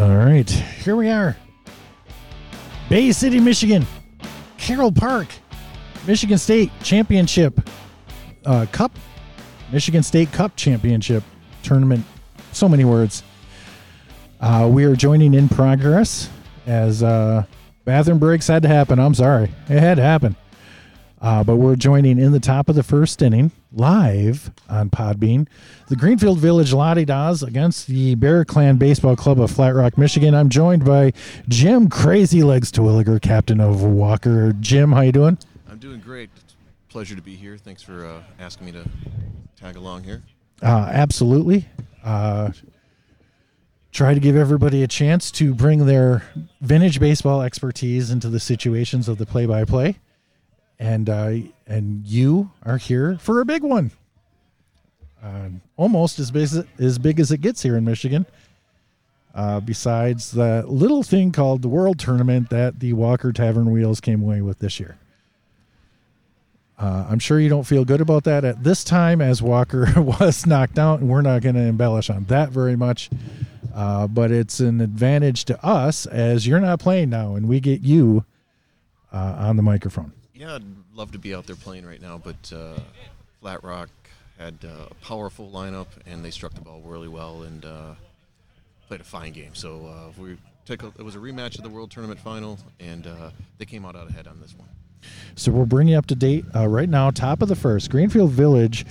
All right, here we are. Bay City, Michigan. Carroll Park. Michigan State Championship uh, Cup. Michigan State Cup Championship Tournament. So many words. Uh, we are joining in progress as uh, bathroom breaks had to happen. I'm sorry. It had to happen. Uh, but we're joining in the top of the first inning live on Podbean. The Greenfield Village La De Dahs against the Bear Clan Baseball Club of Flat Rock, Michigan. I'm joined by Jim Crazy Legs Terwilliger, captain of Walker. Jim, how you doing? I'm doing great. Pleasure to be here. Thanks for uh, asking me to tag along here. Uh, absolutely. Uh, try to give everybody a chance to bring their vintage baseball expertise into the situations of the play-by-play and uh, and you are here for a big one, uh, almost as big as, as big as it gets here in Michigan. Uh, besides the little thing called the World Tournament that the Walker Tavern Wheels came away with this year. Uh, I'm sure you don't feel good about that at this time, as Walker was knocked out, and we're not going to embellish on that very much. Uh, but it's an advantage to us as you're not playing now, and we get you uh, on the microphone. Yeah, I'd love to be out there playing right now, but uh, Flat Rock had uh, a powerful lineup and they struck the ball really well and uh, played a fine game. So uh, we take a, it was a rematch of the World Tournament final, and uh, they came out ahead on this one. So we'll bring you up to date uh, right now. Top of the first, Greenfield Village.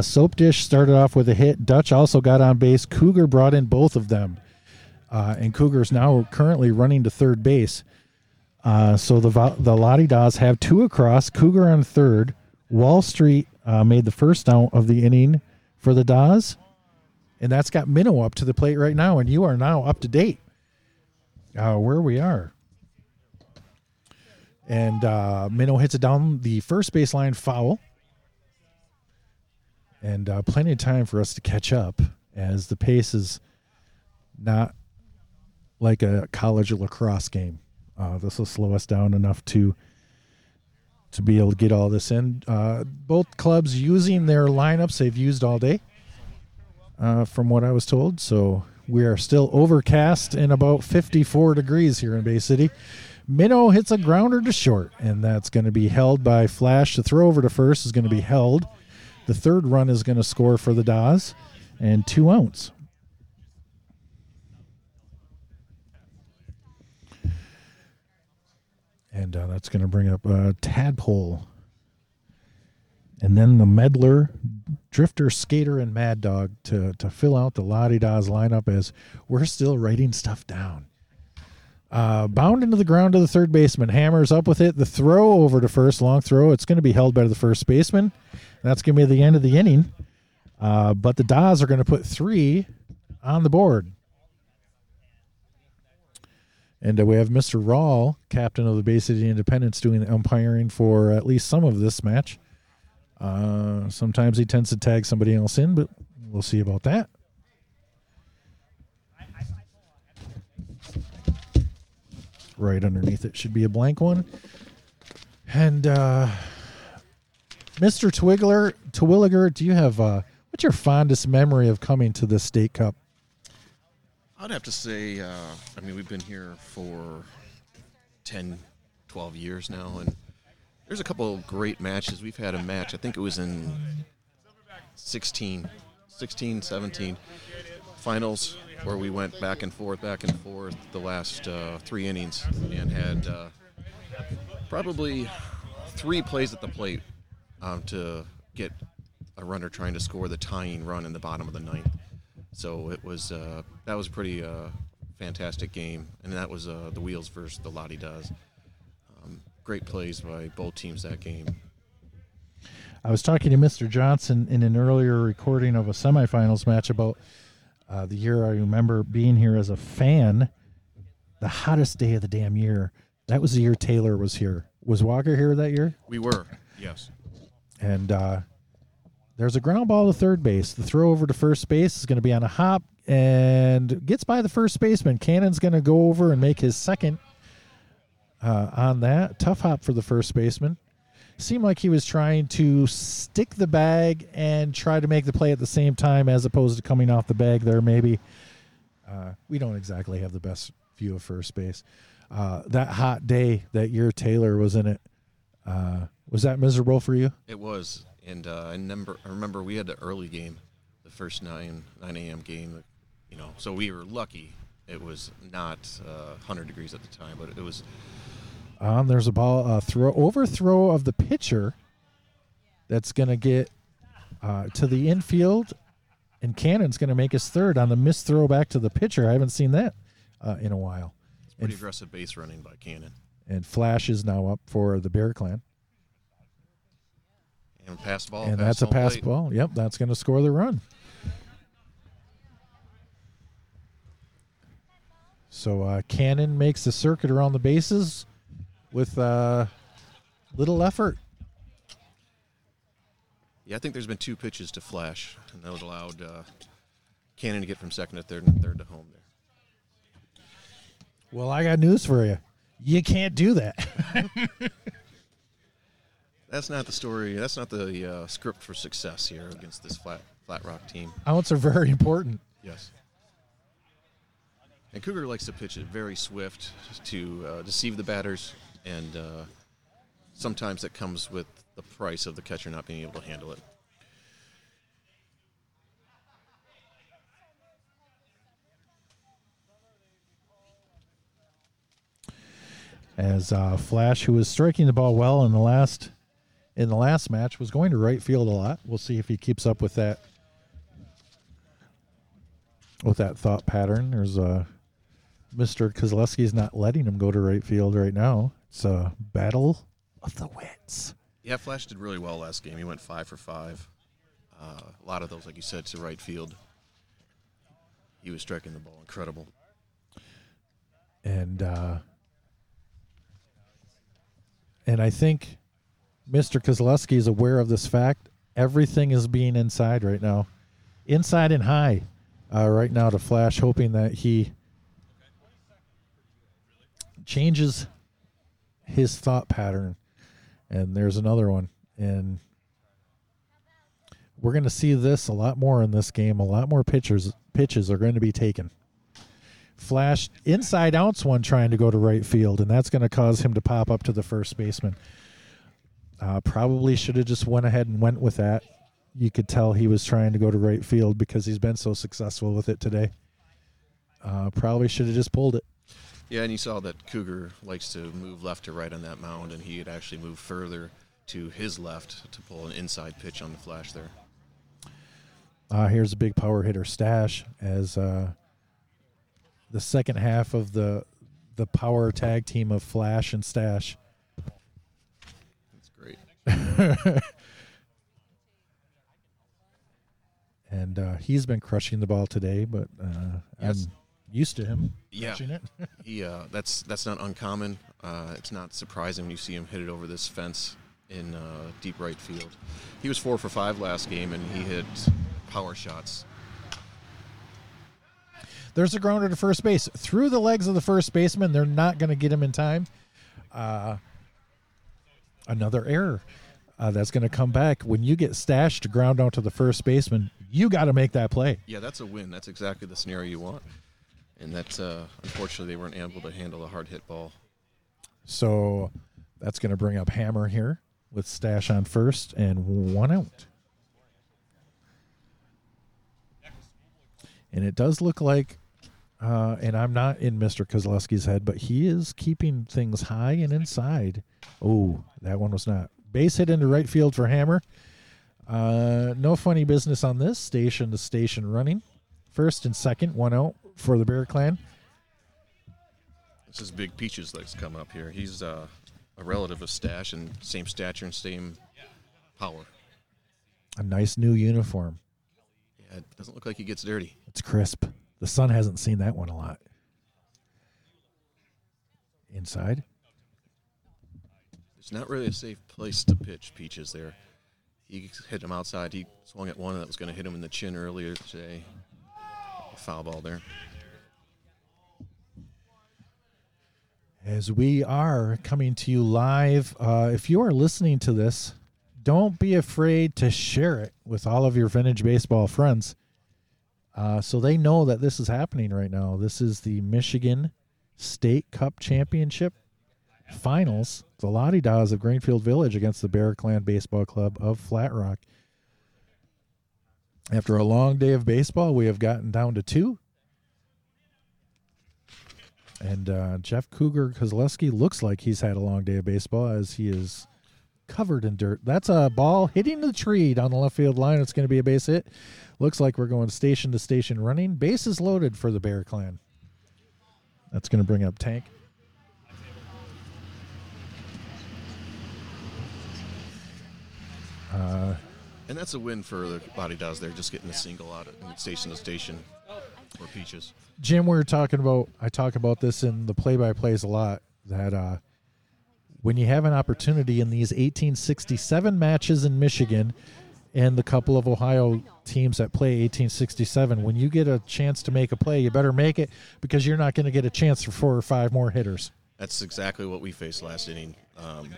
Soap Dish started off with a hit. Dutch also got on base. Cougar brought in both of them, and Cougar's now currently running to third base. Uh, so the the La De Dahs have two across. Cougar on third. Wall Street uh, made the first out of the inning for the Dahs, and that's got Minnow up to the plate right now. And you are now up to date uh, where we are. And uh, Minnow hits it down the first baseline foul, and uh, plenty of time for us to catch up as the pace is not like a college lacrosse game. Uh, this will slow us down enough to to be able to get all this in. Uh, both clubs using their lineups they've used all day, uh, from what I was told. So we are still overcast and about 54 degrees here in Bay City. Minnow hits a grounder to short, and that's going to be held by Flash. The throw over to first is going to be held. The third run is going to score for the Dahs, and two outs. And uh, that's going to bring up uh, Tadpole. And then the Meddler, Drifter, Skater, and Mad Dog to, to fill out the La De Dahs lineup as we're still writing stuff down. Uh, bound into the ground to the third baseman. Hammers up with it. The throw over to first, long throw. It's going to be held by the first baseman. That's going to be the end of the inning. Uh, but the Dahs are going to put three on the board. And uh, we have Mr. Rawl, captain of the Bay City Independents, doing the umpiring for at least some of this match. Uh, sometimes he tends to tag somebody else in, but we'll see about that. Right underneath it should be a blank one. And uh, Mr. Twiggler, Twilliger, do you have uh, what's your fondest memory of coming to the state cup? I'd have to say, uh, I mean, we've been here for 10, 12 years now, and there's a couple of great matches. We've had a match, I think it was in 16, 16, 17 finals, where we went back and forth, back and forth the last uh, three innings and had uh, probably three plays at the plate um, to get a runner trying to score the tying run in the bottom of the ninth. So it was uh, that was a pretty uh, fantastic game, and that was uh, the Wheels versus the La De Dahs. Um, great plays by both teams that game. I was talking to Mr. Johnson in an earlier recording of a semifinals match about uh, the year I remember being here as a fan. The hottest day of the damn year. That was the year Taylor was here. Was Walker here that year? We were, yes. And uh, there's a ground ball to third base. The throw over to first base is going to be on a hop and gets by the first baseman. Cannon's going to go over and make his second uh, on that. Tough hop for the first baseman. Seemed like he was trying to stick the bag and try to make the play at the same time as opposed to coming off the bag there, maybe. Uh, we don't exactly have the best view of first base. Uh, that hot day that year Taylor was in it, uh, was that miserable for you? It was, and uh, I remember. I remember we had the early game, the first nine nine a.m. game. You know, so we were lucky. It was not uh, 100 degrees at the time, but it was. Um, there's a ball uh, throw overthrow of the pitcher. That's gonna get uh, to the infield, and Cannon's gonna make his third on the missed throw back to the pitcher. I haven't seen that uh, in a while. It's pretty And- aggressive base running by Cannon. And Flash is now up for the Bear Clan. And pass ball. and pass that's a pass plate. ball. Yep, that's going to score the run. So uh, Cannon makes the circuit around the bases with uh, little effort. Yeah, I think there's been two pitches to Flash, and that allowed uh, Cannon to get from second to third and third to home there. Well, I got news for you. You can't do that. That's not the story. That's not the uh, script for success here against this flat flat rock team. Outs are very important. Yes. And Cougar likes to pitch it very swift to uh, deceive the batters, and uh, sometimes that comes with the price of the catcher not being able to handle it. As uh, Flash, who was striking the ball well in the last in the last match, was going to right field a lot. We'll see if he keeps up with that with that thought pattern. There's uh, Mr. Kozlowski's not letting him go to right field right now. It's a battle of the wits. Yeah, Flash did really well last game. He went five for five. Uh, a lot of those, like you said, to right field. He was striking the ball incredible. and uh, and I think Mr. Kozlowski is aware of this fact. Everything is being inside right now, inside and high, uh, right now to Flash, hoping that he changes his thought pattern. And there's another one, and we're going to see this a lot more in this game. A lot more pitchers pitches are going to be taken. Flash inside outs one trying to go to right field, and that's going to cause him to pop up to the first baseman. Uh, probably should have just went ahead and went with that. You could tell he was trying to go to right field because he's been so successful with it today. Uh, probably should have just pulled it. Yeah, and you saw that Cougar likes to move left to right on that mound, and he had actually moved further to his left to pull an inside pitch on the Flash there. Uh, here's a big power hitter stash as uh, the second half of the the power tag team of Flash and Stash. And uh, he's been crushing the ball today. But uh, Yes. I'm used to him Yeah. crushing it. He uh, that's that's not uncommon. Uh, it's not surprising when you see him hit it over this fence in uh, deep right field. He was four for five last game, and he hit power shots. There's a grounder to first base through the legs of the first baseman. They're not going to get him in time. Uh, another error. Uh, that's going to come back when you get stashed to ground out to the first baseman. You got to make that play. Yeah, that's a win. That's exactly the scenario you want. And that's uh, unfortunately they weren't able to handle the hard hit ball. So that's going to bring up Hammer here with Stash on first and one out. And it does look like, uh, and I'm not in Mr. Kozlowski's head, but he is keeping things high and inside. Oh, that one was not. Base hit into right field for Hammer. Uh, no funny business on this. Station to station running. First and second, one out for the Bear Clan. This is Big Peaches that's come up here. He's uh, a relative of Stash and same stature and same power. A nice new uniform. Yeah, it doesn't look like he gets dirty. It's crisp. The sun hasn't seen that one a lot. Inside. It's not really a safe place to pitch Peaches there. He hit him outside. He swung at one that was going to hit him in the chin earlier today. Foul ball there. As we are coming to you live, uh, if you are listening to this, don't be afraid to share it with all of your vintage baseball friends. Uh, so they know that this is happening right now. This is the Michigan State Cup Championship Finals. The La De Dahs of Greenfield Village against the Bear Clan Baseball Club of Flat Rock. After a long day of baseball, we have gotten down to two. And uh, Jeff Cougar Kozlowski looks like he's had a long day of baseball as he is covered in dirt. That's a ball hitting the tree down the left field line. It's going to be a base hit. Looks like we're going station to station running. Bases loaded for the Bear Clan. That's going to bring up Tank. Uh, And that's a win for the body Daws. They're just getting a single out of station to station for Peaches. Jim, we were talking about. I talk about this in the play-by-plays a lot. That uh, when you have an opportunity in these 1867 matches in Michigan, and the couple of Ohio teams that play 1867, when you get a chance to make a play, you better make it because you're not going to get a chance for four or five more hitters. That's exactly what we faced last inning. Um,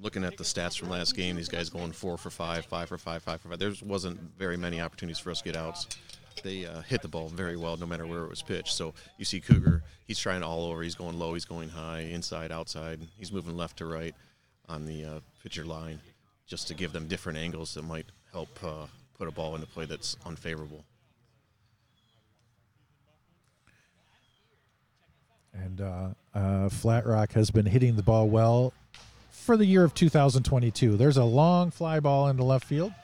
looking at the stats from last game, these guys going four for five, five for five, five for five. There wasn't very many opportunities for us to get outs. They uh, hit the ball very well, no matter where it was pitched. So you see Cougar, he's trying all over. He's going low, he's going high, inside, outside. He's moving left to right on the uh, pitcher line, just to give them different angles that might help uh, put a ball into play that's unfavorable. And uh, uh, Flat Rock has been hitting the ball well for the year of 2022. There's a long fly ball into left field.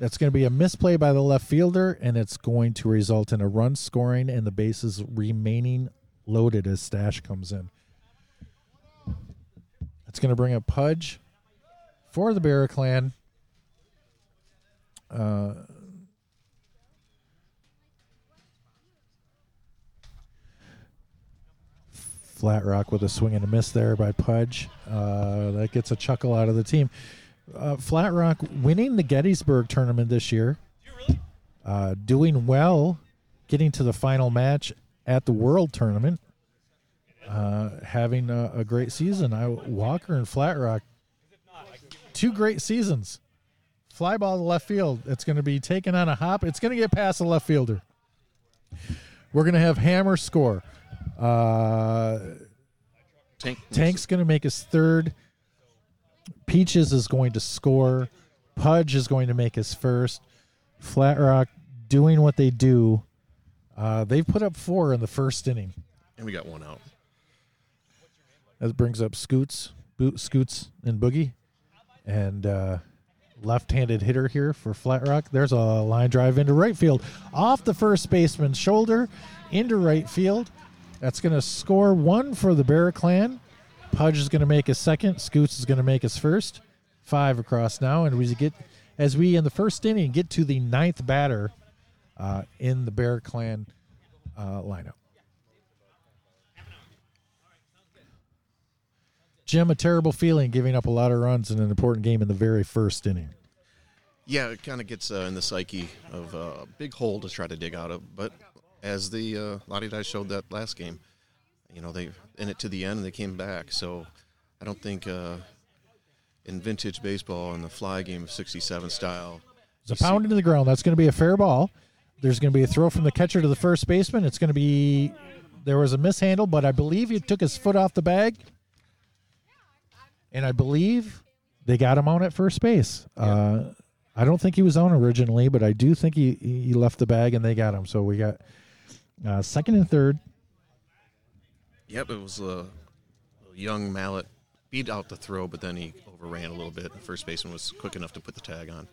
That's going to be a misplay by the left fielder, and it's going to result in a run scoring and the bases remaining loaded as Stash comes in. It's going to bring up Pudge for the Bear Clan. Uh, Flat Rock with a swing and a miss there by Pudge. Uh, that gets a chuckle out of the team. Uh, Flat Rock winning the Gettysburg tournament this year, uh, doing well, getting to the final match at the World Tournament, uh, having a, a great season. I Walker and Flat Rock, two great seasons. Fly ball to left field. It's going to be taken on a hop. It's going to get past the left fielder. We're going to have Hammer score. Uh, Tank, Tank's going to make his third. Peaches is going to score. Pudge is going to make his first. Flat Rock doing what they do. Uh, they've put up four in the first inning. and we got one out. That brings up Scoots, Boot, Scoots, and Boogie, and uh, left-handed hitter here for Flat Rock. There's a line drive into right field, off the first baseman's shoulder, into right field. That's going to score one for the Bear Clan. Pudge is going to make his second. Scoots is going to make his first. Five across now, and we get as we in the first inning get to the ninth batter uh, in the Bear Clan uh, lineup. Jim, a terrible feeling giving up a lot of runs in an important game in the very first inning. Yeah, it kind of gets uh, in the psyche of uh, a big hole to try to dig out of. But as the uh, La De Dahs showed that last game, you know, they in it to the end and they came back. So I don't think uh, in vintage baseball in the fly game of 67 style, It's a you see- pound into the ground. That's going to be a fair ball. There's going to be a throw from the catcher to the first baseman. It's going to be there was a mishandle, but I believe he took his foot off the bag, and I believe they got him on at first base. Uh, I don't think he was on originally, but I do think he he left the bag and they got him. So we got uh, second and third. Yep, it was a young mallet beat out the throw, but then he overran a little bit. The first baseman was quick enough to put the tag on.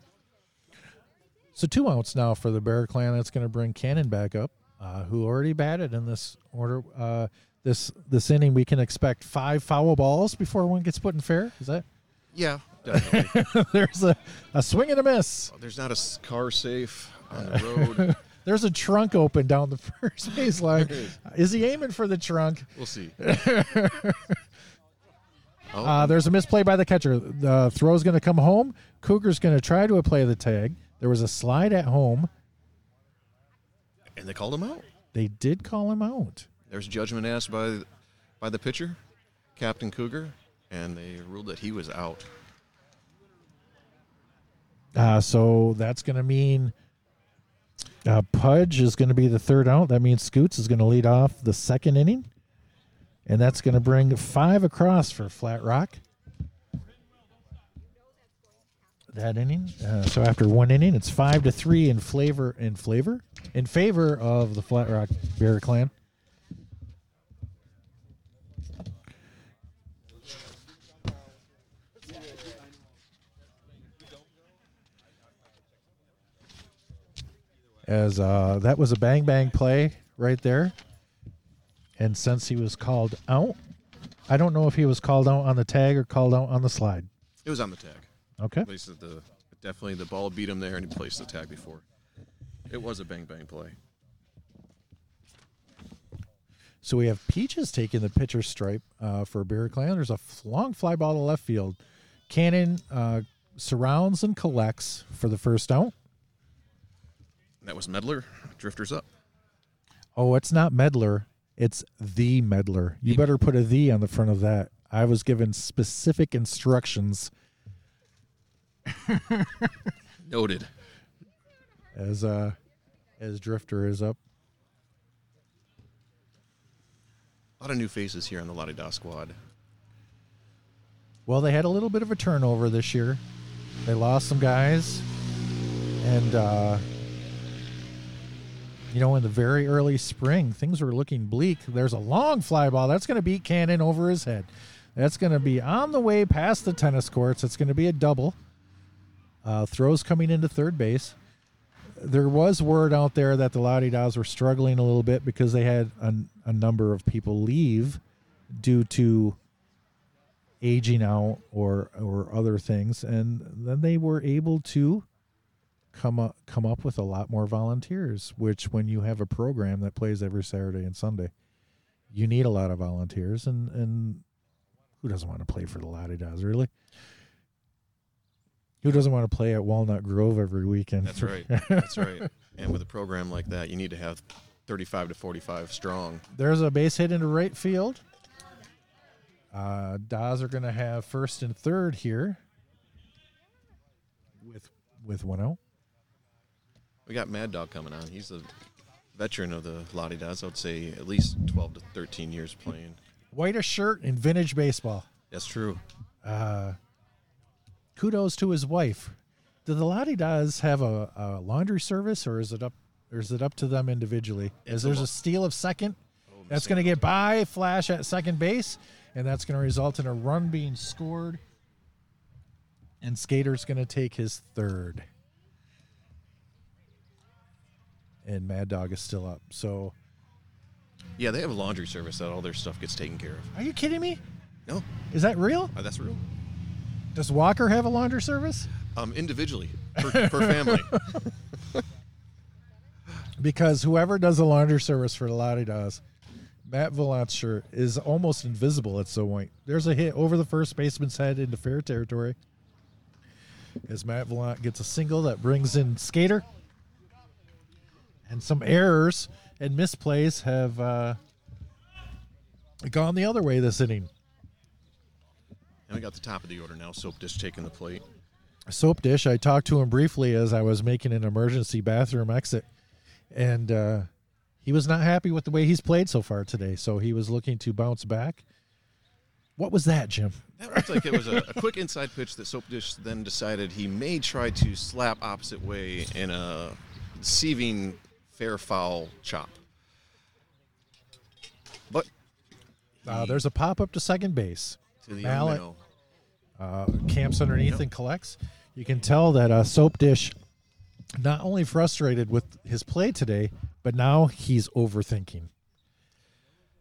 So two outs now for the Bear Clan. That's going to bring Cannon back up, uh, who already batted in this order. Uh, this this inning, we can expect five foul balls before one gets put in fair. Is that? Yeah, definitely. There's a, a swing and a miss. There's not a car safe on the road. There's a trunk open down the first base line. Is. Is he aiming for the trunk? We'll see. oh, Uh, there's a misplay by the catcher. The throw's going to come home. Cougar's going to try to play the tag. There was a slide at home. and they called him out. They did call him out. There's judgment asked by by the pitcher, Captain Cougar, and they ruled that he was out. Uh, so that's going to mean Uh, Pudge is going to be the third out. That means Scoots is going to lead off the second inning. And that's going to bring five across for Flat Rock. That inning. Uh, so after one inning, it's five to three in flavor in flavor in favor of the Flat Rock Bear Clan. As uh, that was a bang bang play right there. And since he was called out, I don't know if he was called out on the tag or called out on the slide. It was on the tag. Okay. Placed the definitely the ball beat him there, and he placed the tag before. It was a bang bang play. So we have Peaches taking the pitcher stripe uh, for Bear Clan. There's a f- long fly ball to left field. Cannon uh, surrounds and collects for the first out. That was Medler. Drifters up. Oh, it's not Medler. It's the Medler. You better put a the on the front of that. I was given specific instructions Noted. as uh as Drifter is up. A lot of new faces here on the La De Dah squad. Well, they had a little bit of a turnover this year. They lost some guys, and uh, you know, in the very early spring, things were looking bleak. There's a long fly ball that's going to beat Cannon over his head. That's going to be on the way past the tennis courts. It's going to be a double. Uh, throws coming into third base. There was word out there that the La De Dahs were struggling a little bit because they had a, a number of people leave due to aging out or or other things, and then they were able to come up come up with a lot more volunteers. Which, when you have a program that plays every Saturday and Sunday, you need a lot of volunteers, and and who doesn't want to play for the La De Dahs, really? Who doesn't want to play at Walnut Grove every weekend? That's right. That's right. And with a program like that, you need to have 35 to 45 strong. There's a base hit into right field. Uh, Dahs are going to have first and third here with with one out. We got Mad Dog coming on. He's a veteran of the La De Dahs. I would say at least 12 to 13 years playing. Whitest shirt in vintage baseball. That's true. Uh, kudos to his wife. Do the La De Dahs have a, a laundry service, or is it up, or is it up to them individually? As a there's a steal of second, Oh, that's going to get by Flash at second base, and that's going to result in a run being scored. And Skater's going to take his third. And Mad Dog is still up. So, Yeah, they have a laundry service that all their stuff gets taken care of. are you kidding me? No, Is that real? uh, that's real. Does Walker have a laundry service? Um, individually, per, per family. because whoever does the laundry service for the Lottie does, Matt Vallant's shirt is almost invisible at so point. There's a hit over the first baseman's head into fair territory. As Matt Vallant gets a single that brings in Skater. And some errors and misplays have uh, gone the other way this inning. and we got the top of the order now. Soap Dish taking the plate. soap dish. I talked to him briefly as I was making an emergency bathroom exit, and uh, he was not happy with the way he's played so far today. So he was looking to bounce back. What was that, Jim? That looked like it was a, a quick inside pitch that Soap Dish then decided he may try to slap opposite way in a deceiving fair foul chop. But Uh, there's a pop up to second base. to the Mallet. Uh, camps underneath Yep. and collects. You can tell that uh, soap dish not only frustrated with his play today, but now he's overthinking.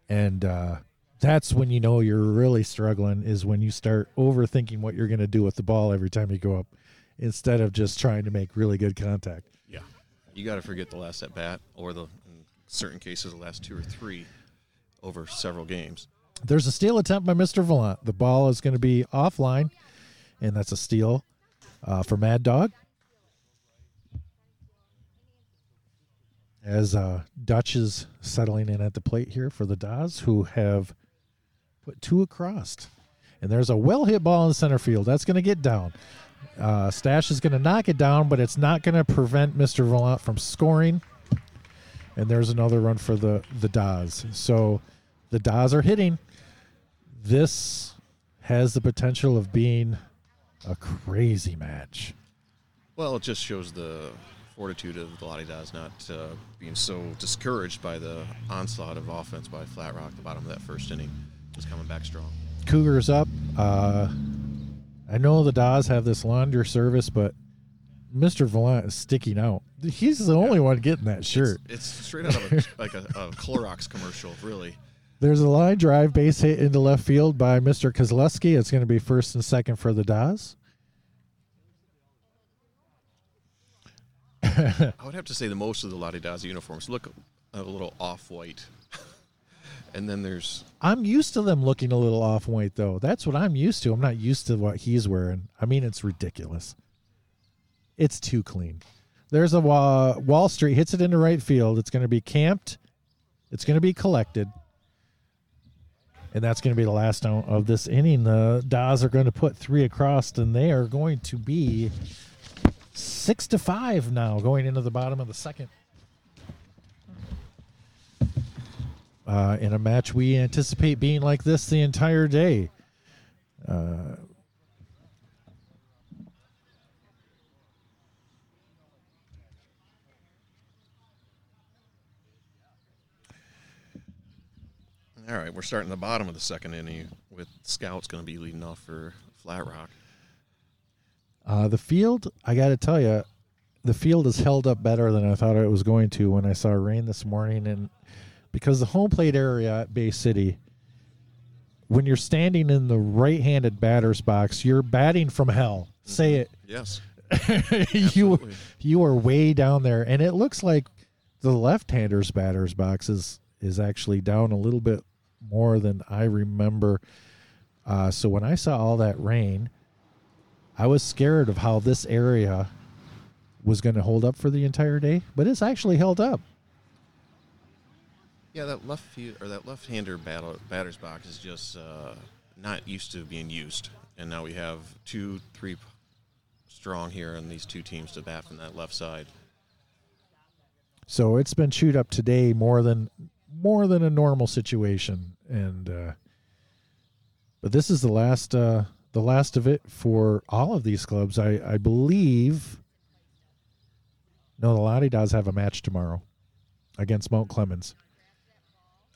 And uh, that's when you know you're really struggling is when you start overthinking what you're going to do with the ball every time you go up instead of just trying to make really good contact. yeah, you got to forget the last at bat or the in certain cases the last two or three over several games. There's a steal attempt by Mr. Vallant. The ball is going to be offline, and that's a steal uh, for Mad Dog. As uh, Dutch is settling in at the plate here for the Dahs, who have put two across. And there's a well hit ball in center field. That's going to get down. Uh, Stash is going to knock it down, but it's not going to prevent Mr. Vallant from scoring. and there's another run for the the Dahs. So the Dahs are hitting. This has the potential of being a crazy match. Well, it just shows the fortitude of the La De Dahs not uh, being so discouraged by the onslaught of offense by Flat Rock. The bottom of that first inning, just coming back strong. Cougars up. Uh, I know the Dahs have this laundry service, but Mr. Vallant is sticking out. He's the only one getting that shirt. It's, it's straight out of a, like a, a Clorox commercial, really. There's a line drive base hit into left field by Mr. Kozlowski. It's going to be first and second for the Dahs. I would have to say the most of the La De Dahs uniforms look a little off white. And then there's I'm used to them looking a little off white though. That's what I'm used to. I'm not used to what he's wearing. I mean, it's ridiculous. It's too clean. There's a uh, Wall Street hits it into right field. It's going to be camped. It's going to be collected. And that's going to be the last out of this inning. The Dahs are going to put three across, and they are going to be six to five now, going into the bottom of the second. Uh, in a match we anticipate being like this the entire day. Uh, all right. We're starting the bottom of the second inning with Scoots going to be leading off for Flat Rock. Uh, the field, I got to tell you, the field has held up better than I thought it was going to when I saw rain this morning. And because the home plate area at Bay City, when you're standing in the right handed batter's box, you're batting from hell. Say it. Yes. you you are way down there, and it looks like the left-hander's batter's box is is actually down a little bit more than I remember. Uh, so when I saw all that rain, I was scared of how this area was going to hold up for the entire day, but it's actually held up. Yeah, that left field or that left-hander batter's box is just uh, not used to being used, and now we have two, three strong here on these two teams to bat from that left side. So it's been chewed up today more than more than a normal situation, and uh, but this is the last uh, the last of it for all of these clubs. I I believe. No, the Lottie does have a match tomorrow against Mount Clemens.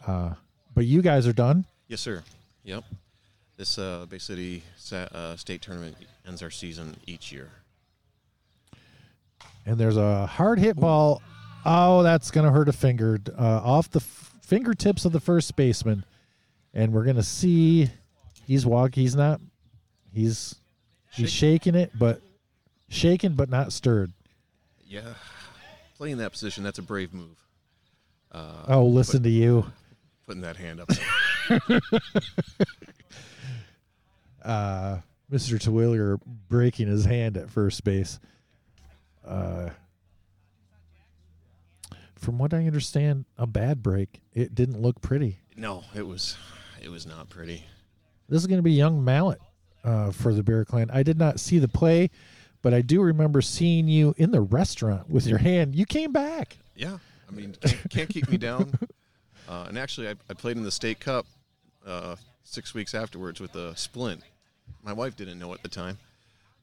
Uh, but you guys are done. Yes, sir. Yep. This uh, Bay City sa- uh, state tournament ends our season each year. And there's a hard hit ball. Oh, that's going to hurt a finger uh, off the f- fingertips of the first baseman. And we're going to see he's walking. He's not. He's he's shaking it, but shaken but not stirred. Yeah. Playing that position, that's a brave move. Uh, Oh, listen to you. Putting that hand up. uh, Mr. Twilliger breaking his hand at first base. Uh, from what I understand, a bad break. It didn't look pretty. no, it was, it was not pretty. This is going to be young Mallet uh, for the Bear Clan. I did not see the play, but I do remember seeing you in the restaurant with your hand. You came back. Yeah, I mean, can't, can't keep me down. Uh, and actually, I, I played in the state cup uh, six weeks afterwards with a splint. My wife didn't know at the time,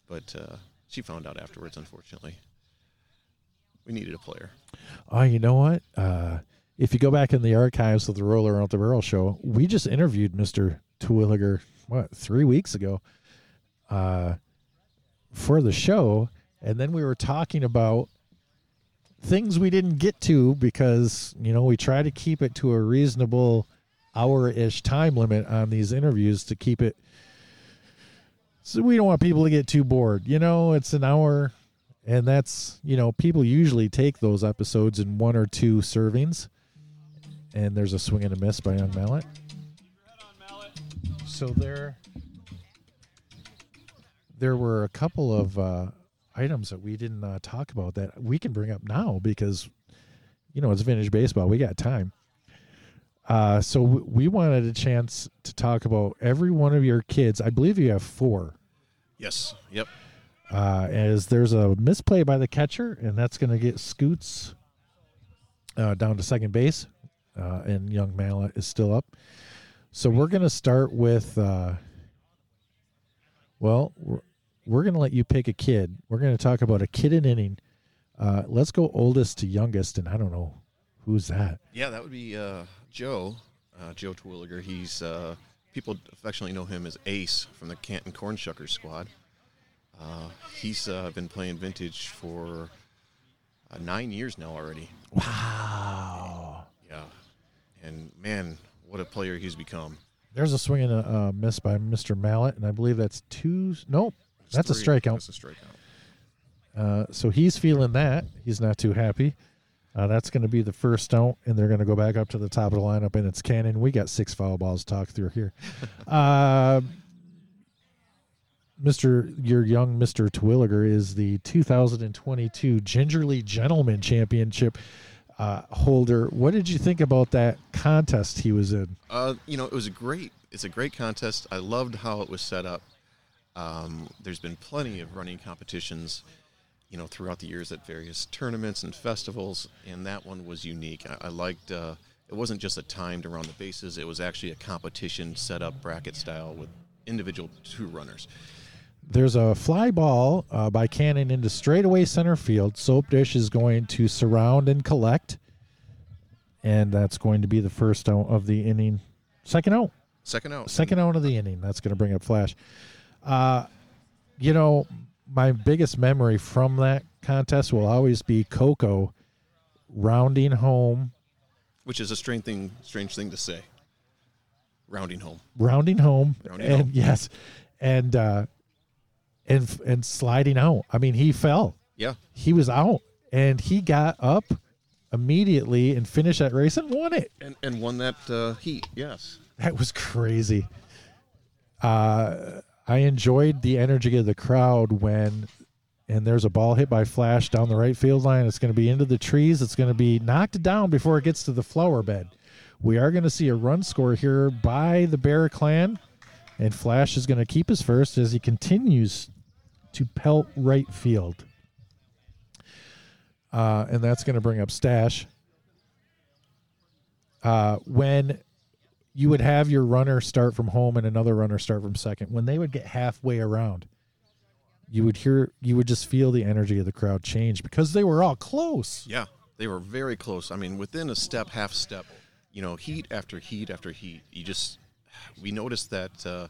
but uh, she found out afterwards. Unfortunately, we needed a player. Oh, you know what? Uh, if you go back in the archives of the Roller Out the Barrel show, we just interviewed Mr. Twilliger, what, three weeks ago uh, for the show. And then we were talking about things we didn't get to because, you know, we try to keep it to a reasonable hour ish time limit on these interviews to keep it. So we don't want people to get too bored. You know, it's an hour and that's you know people usually take those episodes in one or two servings and there's a swing and a miss by young mallet so there there were a couple of uh, items that we didn't uh, talk about that we can bring up now because you know it's vintage baseball we got time uh, so w- we wanted a chance to talk about every one of your kids i believe you have four Yes. Yep. uh, as there's a misplay by the catcher, and that's going to get Scoots uh, down to second base, uh, and young Mallet is still up. So we're going to start with. Uh, well, we're, going to let you pick a kid. We're going to talk about a kid in inning. Uh, let's go oldest to youngest, and I don't know who's that. Yeah, that would be uh, Joe, uh, Joe Terwilliger. He's uh, people affectionately know him as Ace from the Canton Corn Shuckers squad. Uh, he's uh, been playing vintage for uh, nine years now already. Wow. Yeah, and man, what a player he's become. There's a swing and a uh, miss by Mr. Mallet, and I believe that's two. Nope, that's a Three. strikeout. That's a strikeout. Uh, so he's feeling that. He's not too happy. Uh, that's going to be the first out, and they're going to go back up to the top of the lineup, and it's Cannon. We got six foul balls to talk through here. uh, Mr. Your young Mr. Twilliger is the 2022 Gingerly Gentleman Championship uh, holder. What did you think about that contest he was in? Uh, you know, it was a great. It's a great contest. I loved how it was set up. Um, there's been plenty of running competitions, you know, throughout the years at various tournaments and festivals, and that one was unique. I, I liked. Uh, it wasn't just a timed around the bases; it was actually a competition set up bracket style with individual two runners. There's a fly ball uh, by Cannon into straightaway center field. Soap Dish is going to surround and collect. And that's going to be the first out of the inning. Second out. Second out. Second out of the inning. That's going to bring up Flash. Uh, you know, my biggest memory from that contest will always be Coco rounding home, which is a strange thing. Strange thing to say. Rounding home. rounding home, Rounding and home. yes, and uh, and and sliding out. I mean, he fell. Yeah. he was out and he got up immediately and finished that race and won it. And and won that uh, heat. Yes. That was crazy. Uh, I enjoyed the energy of the crowd when, and there's a ball hit by Flash down the right field line. It's going to be into the trees. It's going to be knocked down before it gets to the flower bed. We are going to see a run score here by the Bear Clan, and Flash is going to keep his first as he continues to pelt right field. Uh, and that's going to bring up Stash. Uh, when you would have your runner start from home and another runner start from second, when they would get halfway around, you would hear, you would just feel the energy of the crowd change because they were all close. Yeah, they were very close. I mean, within a step, half step, you know, heat after heat after heat. You just, we noticed that uh,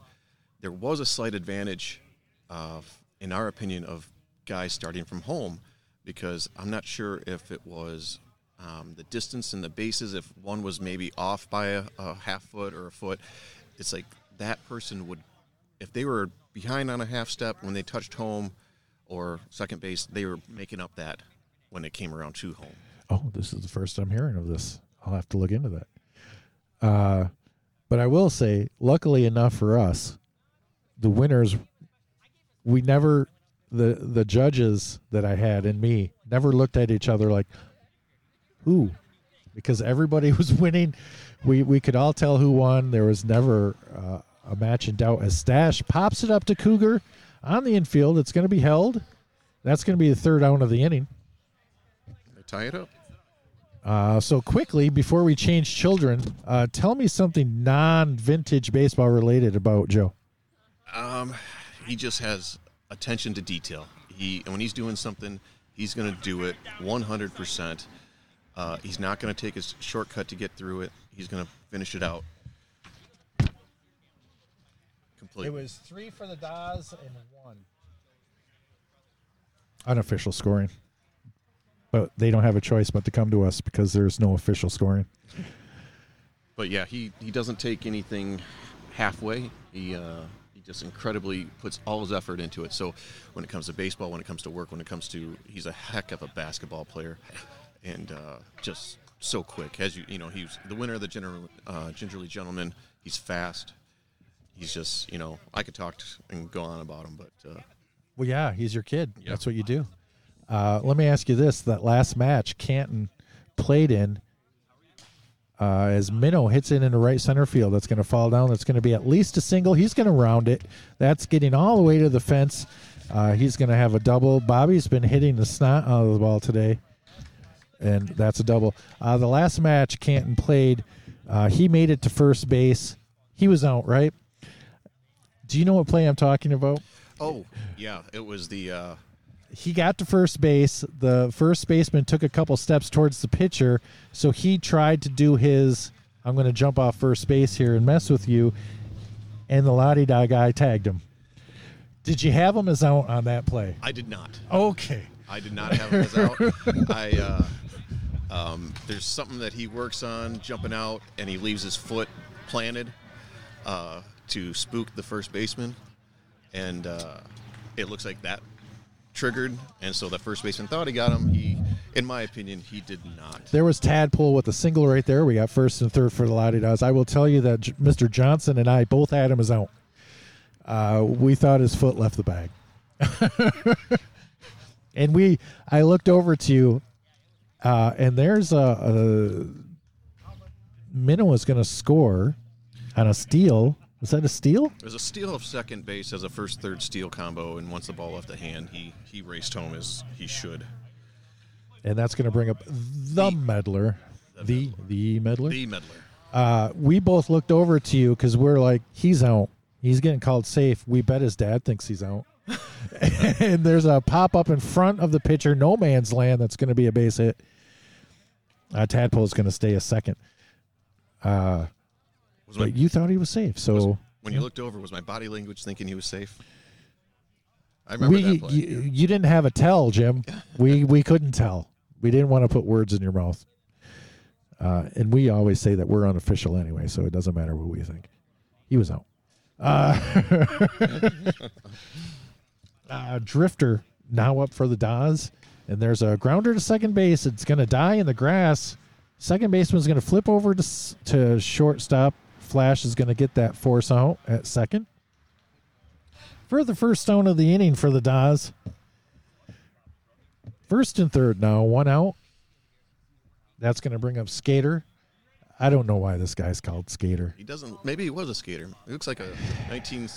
there was a slight advantage, of, in our opinion, of guys starting from home because I'm not sure if it was um, the distance and the bases, if one was maybe off by a, a half foot or a foot. It's like that person would, if they were behind on a half step when they touched home or second base, they were making up that when it came around to home. Oh, this is the first I'm hearing of this. I'll have to look into that. Uh, but I will say, luckily enough for us, the winners, we never, the the judges that I had and me never looked at each other like, who, because everybody was winning. We we could all tell who won. There was never uh, a match in doubt. As Stash pops it up to Cougar on the infield, it's going to be held. That's going to be the third out of the inning. They tie it up. Uh, so quickly before we change children, uh, tell me something non-vintage baseball related about Joe. Um, he just has attention to detail. He and when he's doing something, he's going to do it 100%. Uh, he's not going to take his shortcut to get through it. He's going to finish it out. Completely. It was three for the Dahs and one. Unofficial scoring, but they don't have a choice but to come to us because there's no official scoring. But yeah, he, he doesn't take anything halfway. He uh, he just incredibly puts all his effort into it. So when it comes to baseball, when it comes to work, when it comes to he's a heck of a basketball player, and uh, just so quick. As you you know, he's the winner of the general uh, gingerly gentleman. He's fast. He's just you know I could talk to, and go on about him, but uh, Well, yeah, he's your kid. Yeah. That's what you do. Uh, let me ask you this: that last match Canton played in, uh, as Minnow hits it into right center field, that's going to fall down. That's going to be at least a single. He's going to round it. That's getting all the way to the fence. Uh, he's going to have a double. Bobby's been hitting the snot out of the ball today. And that's a double. Uh, the last match Canton played, uh, he made it to first base. He was out, right? Do you know what play I'm talking about? Oh, yeah, it was the uh, he got to first base. The first baseman took a couple steps towards the pitcher, so he tried to do his I'm going to jump off first base here and mess with you. And the La De Dah guy tagged him. Did you have him as out on that play? I did not. Okay. I did not have him as out. I uh, um, there's something that he works on jumping out, and he leaves his foot planted uh, to spook the first baseman, and uh, it looks like that triggered, and so the first baseman thought he got him. He, in my opinion, he did not. There was Tadpole with a single right there. We got first and third for the La De Dahs. I will tell you that J- Mr. Johnson and I both had him as out. Uh, we thought his foot left the bag. and we, I looked over to you, uh, and there's a, a Minnow was going to score on a steal. Was that a steal? It was a steal of second base as a first third steal combo, and once the ball left the hand, he he raced home as he should. And that's going to bring up the, meddler, the the meddler. The meddler. uh, we both looked over to you because we're like, he's out. He's getting called safe. We bet his dad thinks he's out. and there's a pop up in front of the pitcher, no man's land. That's going to be a base hit. Uh, Tadpole is going to stay a second. Uh, Was my, but you thought he was safe, so when you looked over, was my body language thinking he was safe? I remember we that play. you, you didn't have a tell, Jim. We we couldn't tell. We didn't want to put words in your mouth. Uh, and we always say that we're unofficial anyway, so it doesn't matter what we think. He was out. Uh, uh, Drifter now up for the Dahs, and there's a grounder to second base. It's going to die in the grass. Second baseman's going to flip over to to shortstop. Flash is going to get that force out at second. For the first stone of the inning for the Dahs. First and third now, one out. That's going to bring up Skater. I don't know why this guy's called Skater. He doesn't. Maybe he was a skater. It looks like a 19,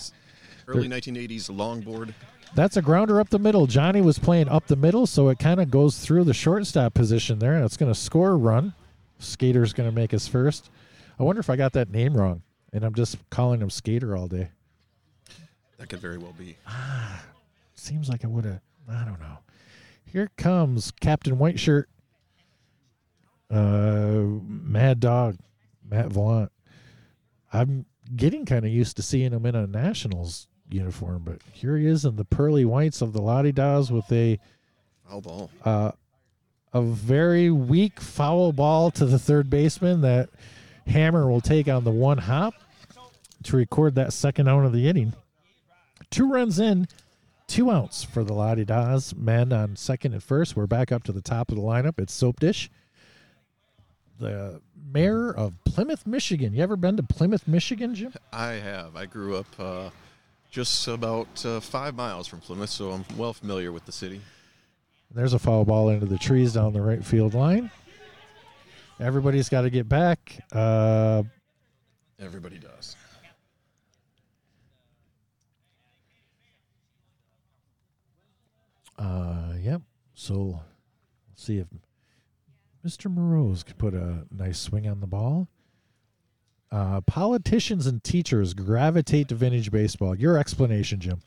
early 1980s longboard. That's a grounder up the middle. Johnny was playing up the middle, so it kind of goes through the shortstop position there, and it's going to score a run. Skater's going to make his first. I wonder if I got that name wrong, and I'm just calling him Skater all day. That could very well be. Ah, seems like I would have. I don't know. Here comes Captain Whiteshirt, uh, Mad Dog, Matt Vaughn. I'm getting kind of used to seeing him in a Nationals uniform, but here he is in the pearly whites of the La De Dahs with a Foul ball. uh, a very weak foul ball to the third baseman that Hammer will take on the one hop to record that second out of the inning. Two runs in, two outs for the La De Dahs men on second and first. We're back up to the top of the lineup. It's Soap Dish, the mayor of Plymouth, Michigan. You ever been to Plymouth, Michigan, Jim? I have. I grew up uh, just about uh, five miles from Plymouth, so I'm well familiar with the city. There's a foul ball into the trees down the right field line. Everybody's got to get back. Uh, Everybody does. Uh, yep. So, let's see if Mr. Morose could put a nice swing on the ball. Uh, politicians and teachers gravitate to vintage baseball. Your explanation, Jim.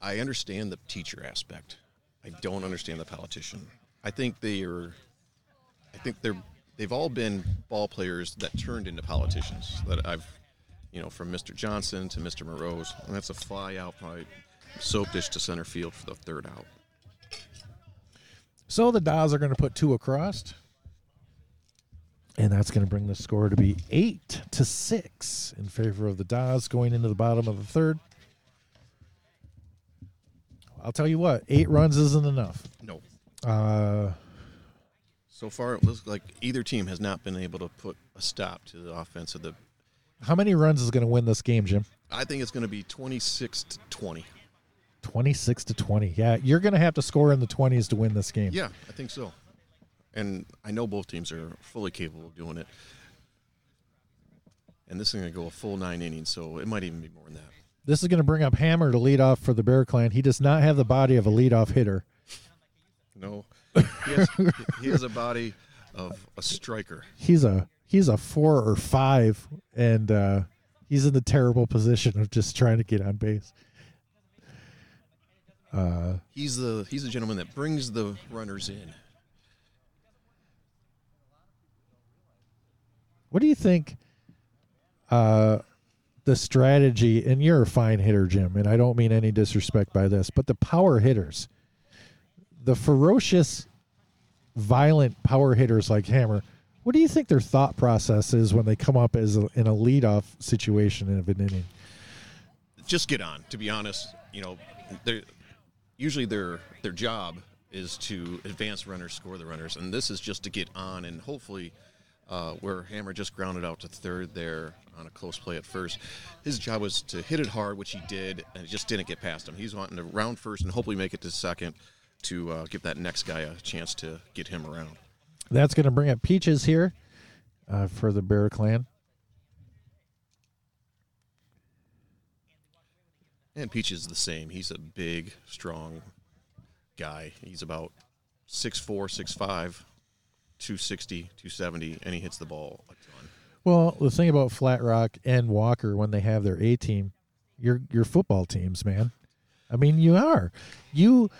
I understand the teacher aspect. I don't understand the politician. I think they are. I think they're. They've all been ball players that turned into politicians. That I've, you know, from Mr. Johnson to Mr. Morose, and that's a fly out by soap dish to center field for the third out. So the Dahs are going to put two across, and that's going to bring the score to be eight to six in favor of the Dahs going into the bottom of the third. I'll tell you what, eight runs isn't enough. No. Uh, So far, it looks like either team has not been able to put a stop to the offense of the. how many runs is going to win this game, Jim? I think it's going to be 26 to 20. 26 to 20. Yeah, you're going to have to score in the 20s to win this game. Yeah, I think so. And I know both teams are fully capable of doing it. And this is going to go a full nine innings, so it might even be more than that. This is going to bring up Hammer to lead off for the Bear Clan. He does not have the body of a leadoff hitter. No, He has, he has a body of a striker. He's a he's a four or five, and uh, he's in the terrible position of just trying to get on base. Uh, He's the he's the gentleman that brings the runners in. What do you think? Uh, the strategy, and you're a fine hitter, Jim, and I don't mean any disrespect by this, but the power hitters, the ferocious, violent power hitters like Hammer, what do you think their thought process is when they come up as a, in a leadoff situation of an inning? Just get on. To be honest, you know, they're, usually their their job is to advance runners, score the runners, and this is just to get on and hopefully. Uh, where Hammer just grounded out to third there on a close play at first. His job was to hit it hard, which he did, and it just didn't get past him. He's wanting to round first and hopefully make it to second to uh, give that next guy a chance to get him around. That's going to bring up Peaches here uh, for the Bear Clan. And Peaches is the same. He's a big, strong guy. He's about 6'4, 6'5, 260, 270, and he hits the ball a ton. Well, the thing about Flat Rock and Walker when they have their A team, your your football teams, man. I mean, you are. You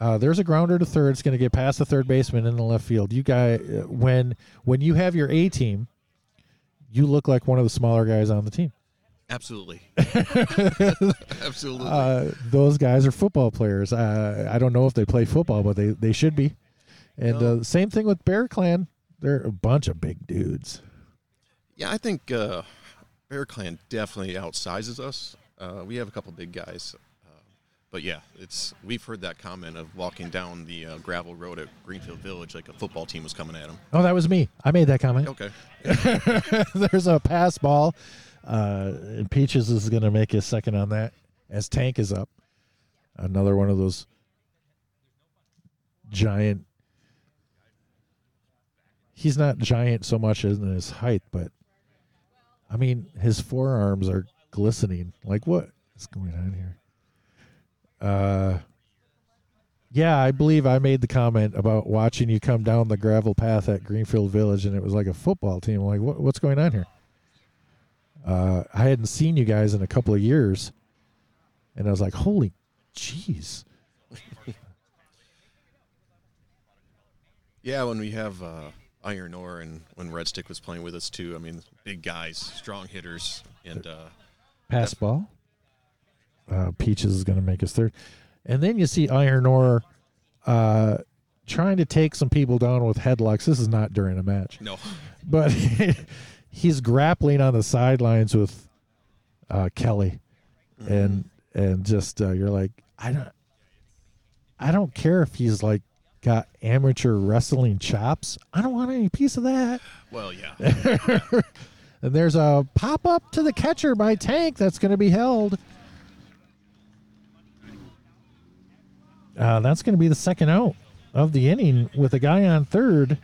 uh, there's a grounder to third. It's going to get past the third baseman in the left field. You guy, uh, when when you have your A team, you look like one of the smaller guys on the team. Absolutely. Absolutely. Uh, those guys are football players. Uh, I don't know if they play football, but they, they should be. And No. uh, same thing with Bear Clan. They're a bunch of big dudes. yeah, I think uh, Bear Clan definitely outsizes us. Uh, we have a couple big guys. Uh, but yeah, it's we've heard that comment of walking down the uh, gravel road at Greenfield Village like a football team was coming at him. Oh, that was me. I made that comment. Okay. There's a pass ball. Uh, and Peaches is going to make his second on that as Tank is up. Another one of those giant. He's not giant so much as in his height, but I mean, his forearms are glistening. Like, what is going on here? Uh, yeah, I believe I made the comment about watching you come down the gravel path at Greenfield Village, and it was like a football team. Like, what, what's going on here? Uh, I hadn't seen you guys in a couple of years, and I was like, "Holy, jeez!" Yeah, when we have uh, Iron Ore and when Red Stick was playing with us too. I mean, big guys, strong hitters, and uh, Pass ball. Uh, Peaches is going to make his third, and then you see Iron Ore uh, trying to take some people down with headlocks. This is not during a match. no, but he's grappling on the sidelines with uh, Kelly, and and just uh, you're like, I don't, I don't care if he's like got amateur wrestling chops. I don't want any piece of that. well, yeah, And there's a pop up to the catcher by Tank that's going to be held. Uh, that's going to be the second out of the inning with a guy on third.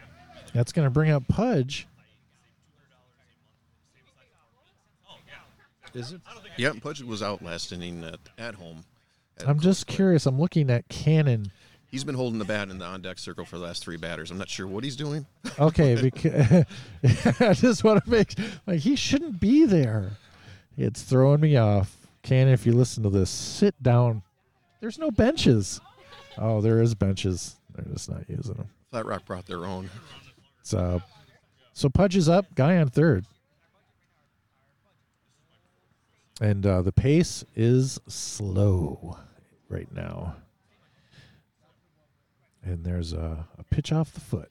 That's going to bring up Pudge. Is it? yeah. Pudge was out last inning at, at home. Had a I'm just curious. I'm looking at Cannon. He's been holding the bat in the on deck circle for the last three batters. I'm not sure what he's doing. Okay, because I just want to make like he shouldn't be there. It's throwing me off. Cannon, if you listen to this, sit down. There's no benches. Oh, there is benches. They're just not using them. Flat Rock brought their own. So, so Pudge is up. Guy on third. And uh, the pace is slow right now. And there's a, a pitch off the foot.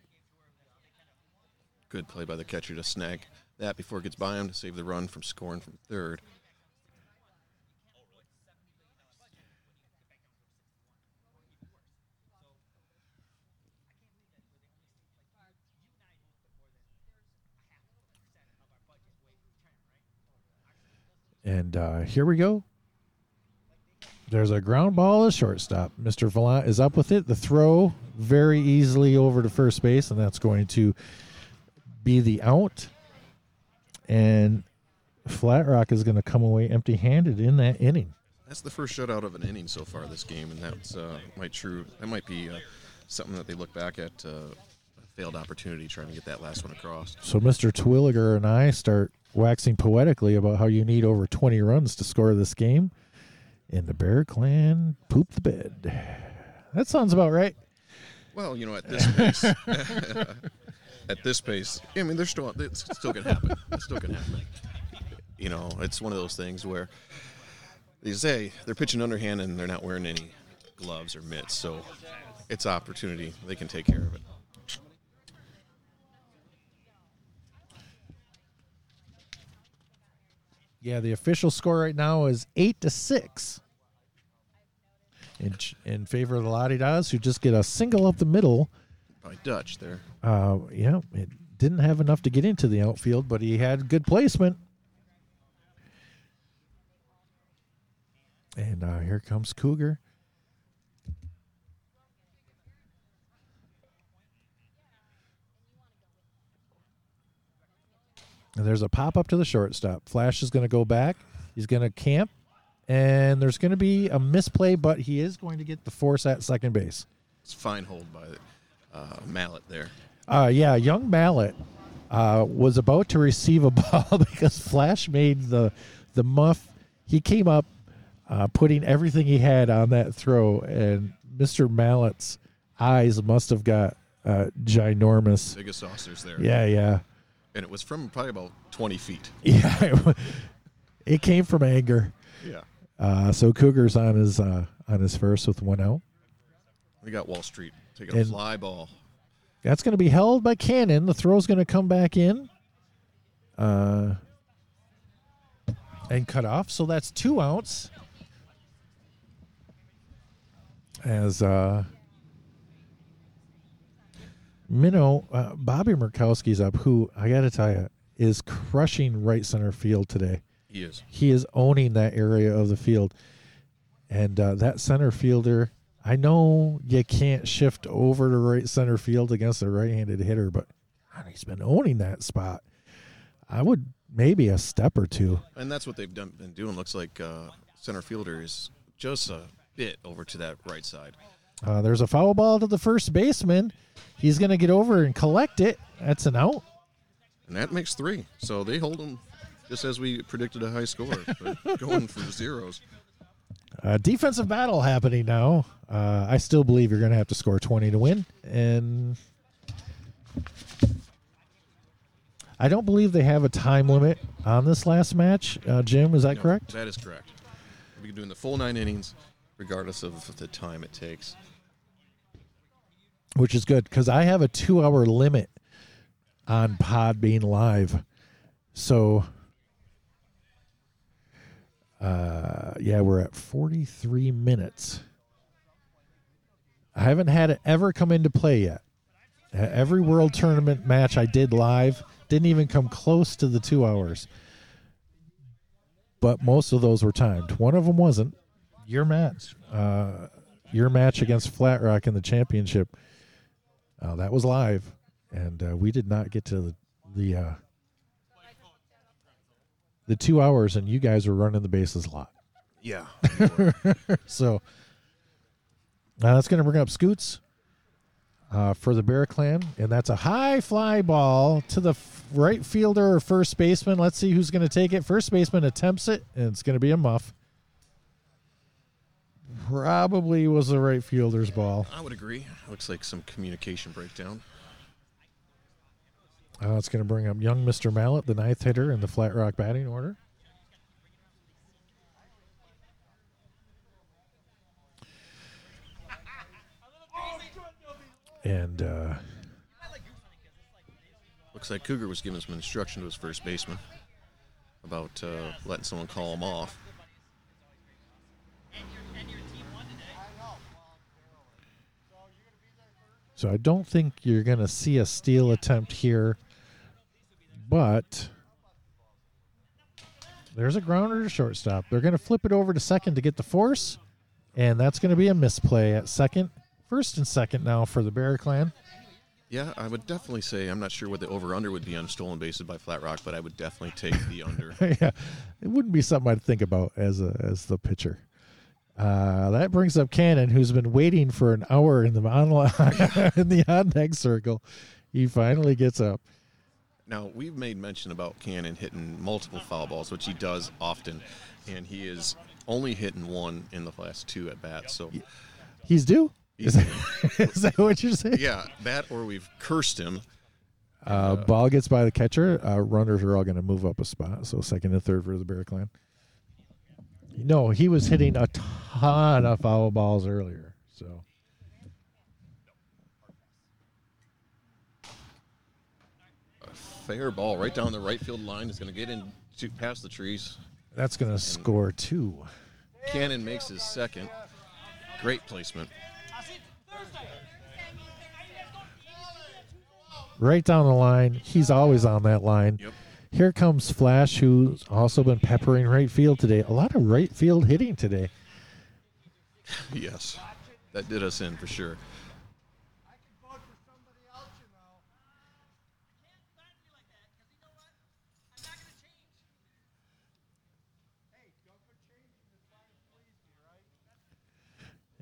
Good play by the catcher to snag that before it gets by him to save the run from scoring from third. And uh, here we go. There's a ground ball to shortstop. Mr. Vallant is up with it. The throw very easily over to first base, and that's going to be the out. And Flat Rock is going to come away empty handed in that inning. That's the first shutout of an inning so far this game, and that's uh, might true. That might be uh, something that they look back at. Uh, a failed opportunity trying to get that last one across. So Mr. Terwilliger and I start waxing poetically about how you need over 20 runs to score this game, and the Bear Clan poop the bed. That sounds about right. Well, you know, at this pace, at this pace, I mean, there's still it's still gonna happen. It's still gonna happen. You know, it's one of those things where they say they're pitching underhand and they're not wearing any gloves or mitts, so it's opportunity. They can take care of it. Yeah, the official score right now is eight to six in in favor of the La De Dahs, who just get a single up the middle. By Dutch there. Uh, yeah, it didn't have enough to get into the outfield, but he had good placement. And uh, here comes Cougar. And there's a pop up to the shortstop. Flash is going to go back. He's going to camp. And there's going to be a misplay, but he is going to get the force at second base. It's fine hold by uh, Mallet there. Uh, yeah, young Mallet uh, was about to receive a ball because Flash made the the muff. He came up, uh, putting everything he had on that throw, and Mister Mallet's eyes must have got uh, ginormous. Biggest saucers there. Yeah, yeah, And it was from probably about 20 feet. yeah. it came from anger. Yeah. Uh, so Cougars on his uh, on his first with one out. We got Wall Street taking a And- fly ball. That's going to be held by Cannon. The throw's going to come back in. Uh, and cut off. So that's two outs. As uh, Minnow, uh, Bobby Murkowski's up, who I got to tell you is crushing right center field today. He is. He is owning that area of the field. And uh, that center fielder, I know you can't shift over to right center field against a right handed hitter, but God, he's been owning that spot. I would maybe a step or two. And that's what they've done, been doing. Looks like uh, center fielder is just a bit over to that right side. Uh, there's a foul ball to the first baseman. He's going to get over and collect it. That's an out. And that makes three. So they hold them just as we predicted a high score, but going for zeros. Uh, defensive battle happening now. Uh, I still believe you're going to have to score 20 to win. And I don't believe they have a time limit on this last match. Uh, Jim, is that No, correct? That is correct. We're doing the full nine innings, regardless of the time it takes. Which is good because I have a two hour limit on Pod being live. So, uh, yeah, we're at 43 minutes. I haven't had it ever come into play yet. Every world tournament match I did live didn't even come close to the two hours. But most of those were timed. One of them wasn't. Your match, uh, your match against Flat Rock in the championship, uh, that was live, and uh, we did not get to the the, uh, the two hours, and you guys were running the bases a lot. Yeah. So uh, that's going to bring up Scoots uh, for the Bear Clan, and that's a high fly ball to the f- right fielder or first baseman. Let's see who's going to take it. First baseman attempts it, and it's going to be a muff. Probably was the right fielder's ball. I would agree. Looks like some communication breakdown. Uh, it's going to bring up young Mr. Mallet, the ninth hitter in the Flat Rock batting order. And uh, Looks like Cougar was giving some instruction to his first baseman about uh, letting someone call him off. So I don't think you're going to see a steal attempt here, but there's a grounder to shortstop. They're going to flip it over to second to get the force, and that's going to be a misplay at second. First and second now for the Bear Clan. Yeah, I would definitely say I'm not sure what the over under would be on stolen bases by Flat Rock, but I would definitely take the under. yeah, it wouldn't be something I'd think about as a as the pitcher. Uh, that brings up Cannon, who's been waiting for an hour in the on in the on deck circle. He finally gets up. Now we've made mention about Cannon hitting multiple foul balls, which he does often, and he is only hitting one in the last two at bats. So He's due. Is that, is that what you're saying? yeah, that or we've cursed him. Uh, ball gets by the catcher. Uh, runners are all going to move up a spot. So second and third for the Bear Clan. No, he was hitting a ton of foul balls earlier. So Fair ball right down the right field line is going to get in to past the trees. that's going to score two. Cannon makes his second. Great placement. Right down the line. He's always on that line. Yep. Here comes Flash, who's also been peppering right field today. A lot of right field hitting today. Yes, that did us in for sure.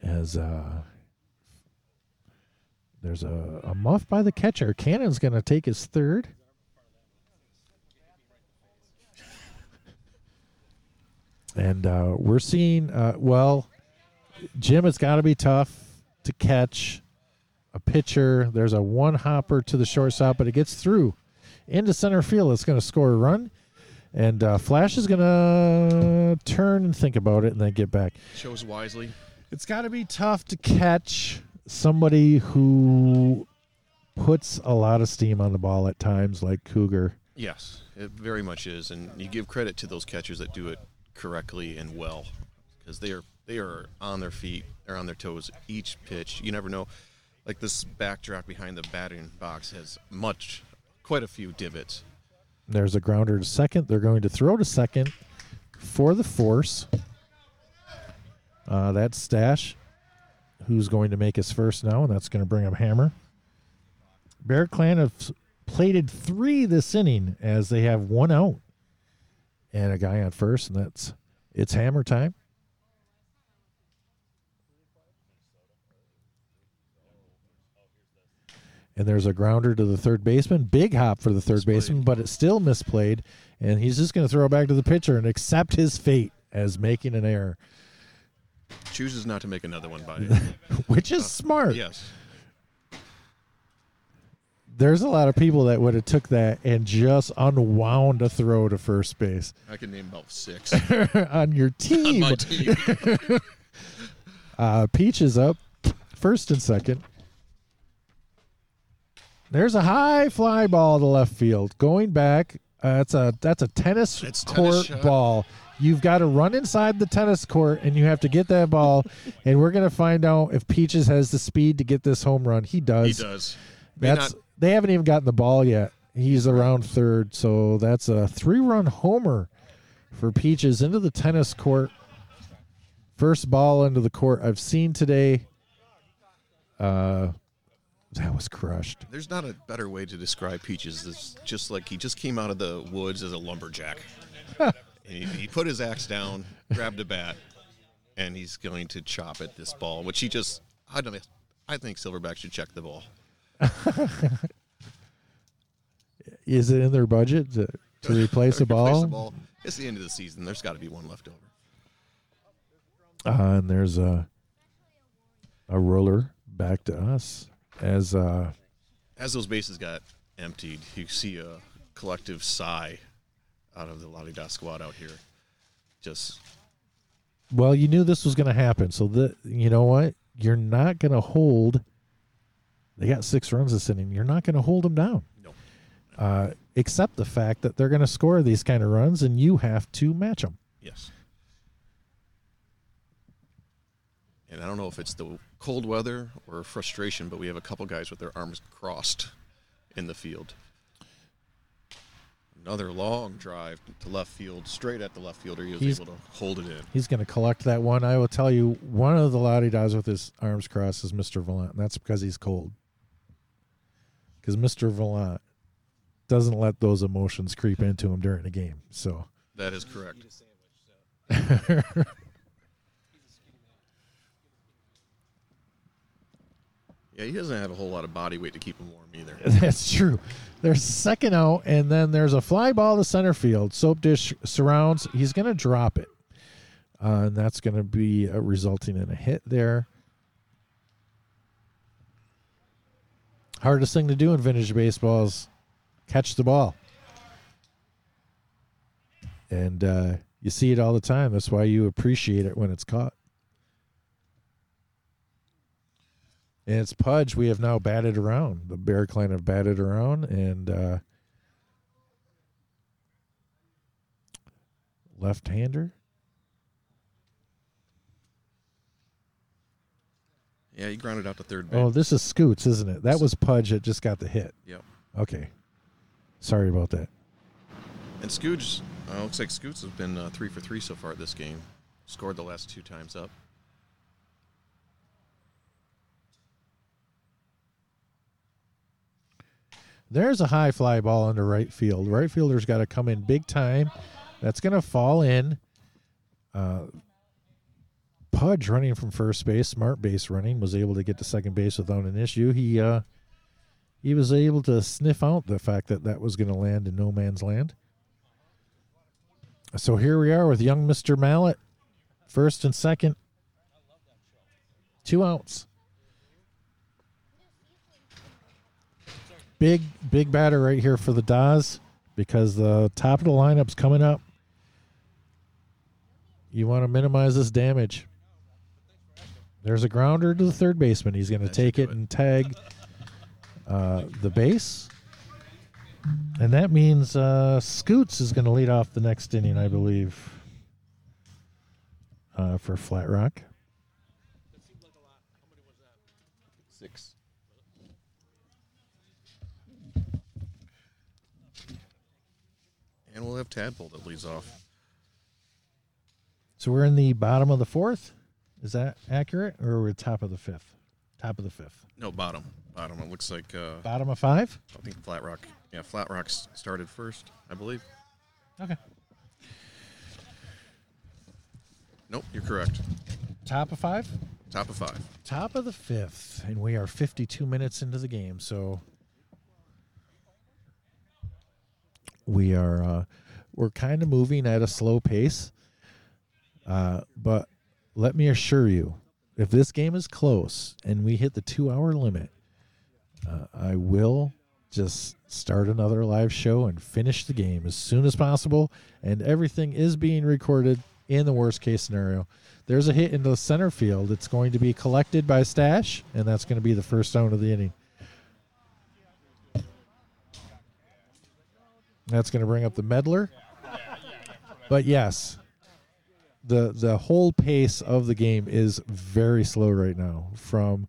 As uh, there's a, a muff by the catcher. Cannon's going to take his third. And uh, we're seeing, uh, well, Jim, it's got to be tough to catch a pitcher. There's a one hopper to the shortstop, but it gets through into center field. It's going to score a run. And uh, Flash is going to turn and think about it and then get back. Chose wisely. It's got to be tough to catch somebody who puts a lot of steam on the ball at times, like Cougar. Yes, it very much is, and you give credit to those catchers that do it correctly and well, because they are they are on their feet, they're on their toes each pitch. You never know. Like this backdrop behind the batting box has much, quite a few divots. There's a grounder to second. They're going to throw to second for the force. Uh, that's Stash, who's going to make his first now, and that's going to bring him Hammer. Bear Clan have plated three this inning as they have one out and a guy on first, and that's it's Hammer time. And there's a grounder to the third baseman. Big hop for the third baseman, but it's still misplayed. And he's just going to throw it back to the pitcher and accept his fate as making an error, Chooses not to make another one by. which is uh, smart. yes, There's a lot of people that would have took that and just unwound a throw to first base I can name about six on your on team. my team. Uh, Peach is up first and second. There's a high fly ball to left field. Going back, uh, that's a that's a tennis It's court shot. ball. You've got to run inside the tennis court and you have to get that ball. and we're gonna find out if Peaches has the speed to get this home run. He does. He does. May That's not- they haven't even gotten the ball yet. He's around third, so that's a three-run homer for Peaches into the tennis court. First ball into the court I've seen today. Uh, that was crushed. There's not a better way to describe Peaches. It's just like he just came out of the woods as a lumberjack. And he, he put his axe down, grabbed a bat, and he's going to chop at this ball, which he just. I don't. know, I think Silverback should check the ball. Is it in their budget to, to replace a Replace the ball. It's the end of the season. There's got to be one left over. Uh, and there's a a roller back to us as uh, As those bases got emptied, you see a collective sigh out of the La Da squad out here. Just Well, you knew this was going to happen, so the you know what? You're not going to hold. They got six runs this inning. You're not going to hold them down, no. uh, except the fact that they're going to score these kind of runs, and you have to match them. Yes. And I don't know if it's the cold weather or frustration, but we have a couple guys with their arms crossed in the field. Another long drive to left field, straight at the left fielder. He was He's- able to hold it in. He's going to collect that one. I will tell you, one of the La De Dahs with his arms crossed is Mr. Vallant, and that's because he's cold because Mr. Vallant doesn't let those emotions creep into him during a game. So that is correct. yeah, he doesn't have a whole lot of body weight to keep him warm either. That's true. There's second out, and then there's a fly ball to center field. Soap dish surrounds. He's going to drop it, uh, and that's going to be uh, resulting in a hit there. Hardest thing to do in vintage baseball is catch the ball, and uh, you see it all the time. That's why you appreciate it when it's caught. And it's Pudge. We have now batted around. The Bear Clan have batted around, and uh, left-hander. Yeah, he grounded out to third base. Oh, this is Scoots, isn't it? That was Pudge that just got the hit. Yep. Okay. Sorry about that. And Scooge, uh, looks like Scoots has been uh, three for three so far this game. Scored the last two times up. There's a high fly ball into right field. Right fielder's got to come in big time. That's going to fall in. Uh, Pudge running from first base, smart base running, was able to get to second base without an issue. He uh, he was able to sniff out the fact that that was going to land in no man's land. So here we are with young Mister Mallet, first and second, two outs. big big batter right here for the Dahs because the top of the lineup's coming up. You want to minimize this damage. There's a grounder to the third baseman. He's going to take it it. and tag uh, the base. And that means uh, Scoots is going to lead off the next inning, I believe, uh, for Flat Rock. Six. And we'll have Tadpole that leads off. So we're in the bottom of the fourth. Is that accurate, or we're top of the fifth? Top of the fifth. No, bottom. Bottom. It looks like uh, Bottom of five. I think Flat Rock. Yeah, Flat Rock started first, I believe. Okay. Nope, you're correct. Top of five. Top of five. Top of the fifth, and we are 52 minutes into the game. So we are uh, we're kind of moving at a slow pace. Uh, but let me assure you, if this game is close and we hit the two-hour limit, uh, I will just start another live show and finish the game as soon as possible. And everything is being recorded in the worst case scenario. There's a hit into the center field. It's going to be collected by Stash, and that's going to be the first down of the inning. That's going to bring up the meddler. But yes, the the whole pace of the game is very slow right now. From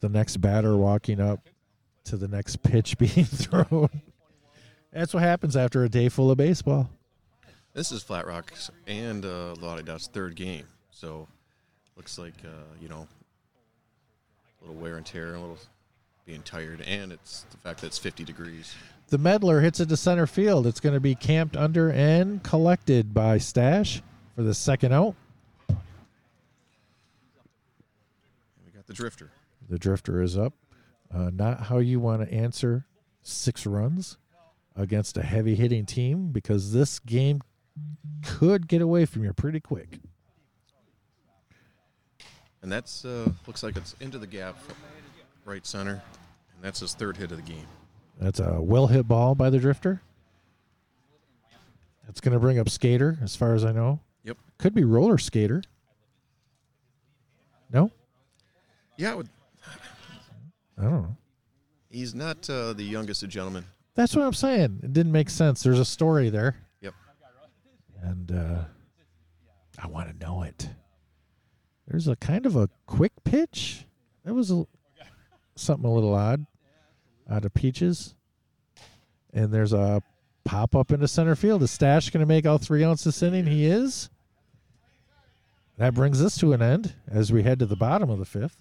the next batter walking up to the next pitch being thrown. That's what happens after a day full of baseball. This is Flat Rock's and uh, La De Dah's third game. So looks like, uh, you know, a little wear and tear, a little being tired, and it's the fact that it's 50 degrees. The meddler hits it to center field. It's going to be camped under and collected by Stash for the second out. We got the Drifter. The drifter is up. Uh, not how you want to answer six runs against a heavy hitting team because this game could get away from you pretty quick. And that's uh, looks like it's into the gap, right center, and that's his third hit of the game. That's a well hit ball by the drifter. That's going to bring up skater, as far as I know. Yep. Could be roller skater. No, Yeah, it would, I don't know. he's not uh, the youngest of gentlemen. That's what I'm saying. It didn't make sense. There's a story there. Yep. and uh, I want to know it. There's a kind of a quick pitch. That was a, something a little odd out of Peaches. And there's a pop up into center field. Is Stash going to make all three this inning? He is. That brings us to an end as we head to the bottom of the fifth.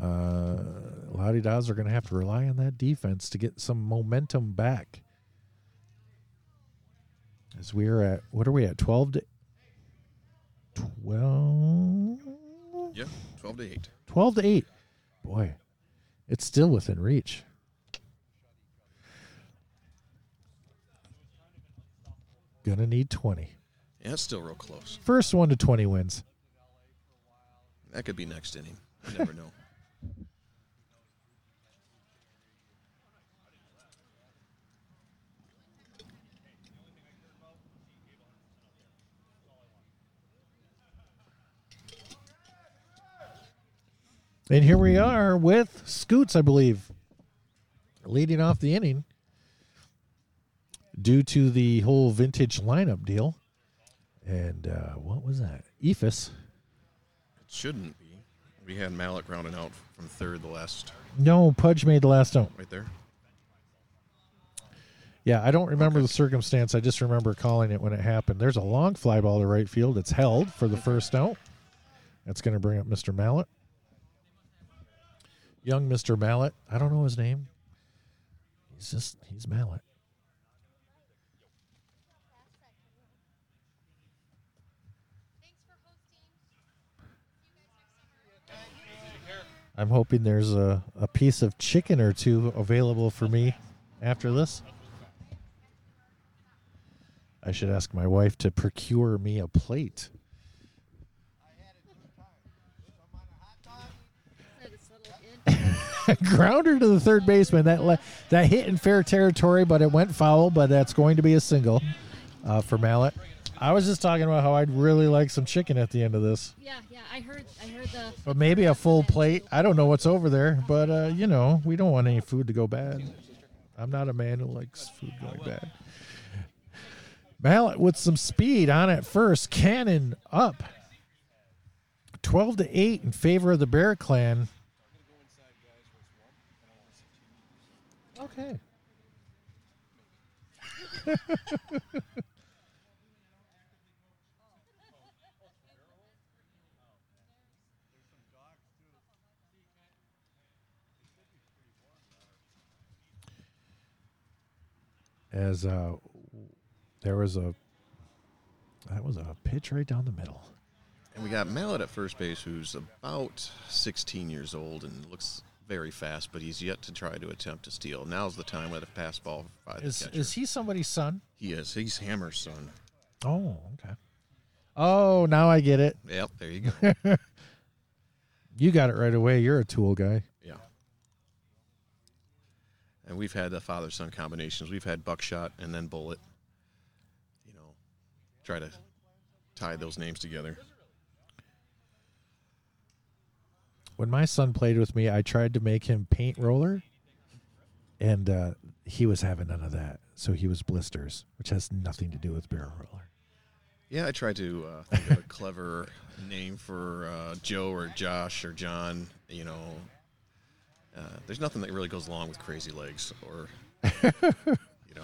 Uh, La De Dahs are going to have to rely on that defense to get some momentum back. As we are at, what are we at? 12 to 12, Yeah, 12 to 8. 12 to 8. Boy, it's still within reach. Gonna need 20. Yeah, it's still real close. First one to 20 wins. That could be next inning. You never know. And here we are with Scoots, I believe, leading off the inning due to the whole vintage lineup deal. And uh, what was that? Ephus. It shouldn't be. We had Malik rounding out from third the last No, Pudge made the last out. right there. Yeah, I don't remember the circumstance. I just remember calling it when it happened. There's a long fly ball to right field. It's held for the first out. That's going to bring up Mr. Mallet. Young Mr. Mallet. I don't know his name. He's just, he's Mallet. I'm hoping there's a, a piece of chicken or two available for me after this. I should ask my wife to procure me a plate. Grounder to the third baseman. That le- that hit in fair territory, but it went foul. But that's going to be a single uh, for Mallet. I was just talking about how I'd really like some chicken at the end of this, Yeah, yeah, I heard. I heard the. but maybe a full plate. I don't know what's over there, but uh, you know we don't want any food to go bad. I'm not a man who likes food going bad. Mallet with some speed on at first. Cannon up. 12 to 8 in favor of the Bear Clan. Okay. As uh, there was a that was a pitch right down the middle. And we got Mallet at first base, who's about 16 years old and looks very fast, but he's yet to try to attempt to steal. Now's the time with a pass ball by the Is catcher. is he somebody's son? he is. He's Hammer's son. Oh, okay. Oh, now I get it. Yep, there you go. You got it right away. You're a tool guy. And we've had the father son combinations. We've had buckshot and then bullet. You know, try to tie those names together. When my son played with me, I tried to make him paint roller, and uh, he was having none of that. So he was blisters, which has nothing to do with barrel roller. Yeah, I tried to uh, think of a clever name for uh, Joe or Josh or John. You know, uh, there's nothing that really goes along with crazy legs or, you know.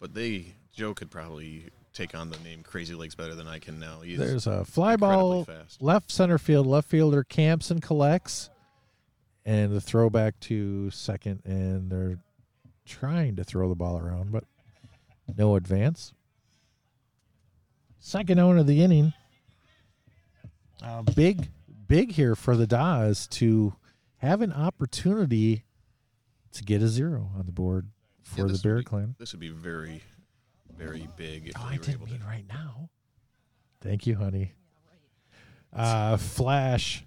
But they, Joe could probably take on the name Crazy Legs better than I can now. He's There's a fly ball fast. left center field. Left fielder camps and collects, and the throwback to second, and they're trying to throw the ball around, but no advance. Second out of the inning. Uh, big, big here for the Dahs to have an opportunity to get a zero on the board for Yeah, the Bear be- Clan. This would be very, very big if Oh, I were didn't able to. mean right now. Thank you, honey. Uh, Flash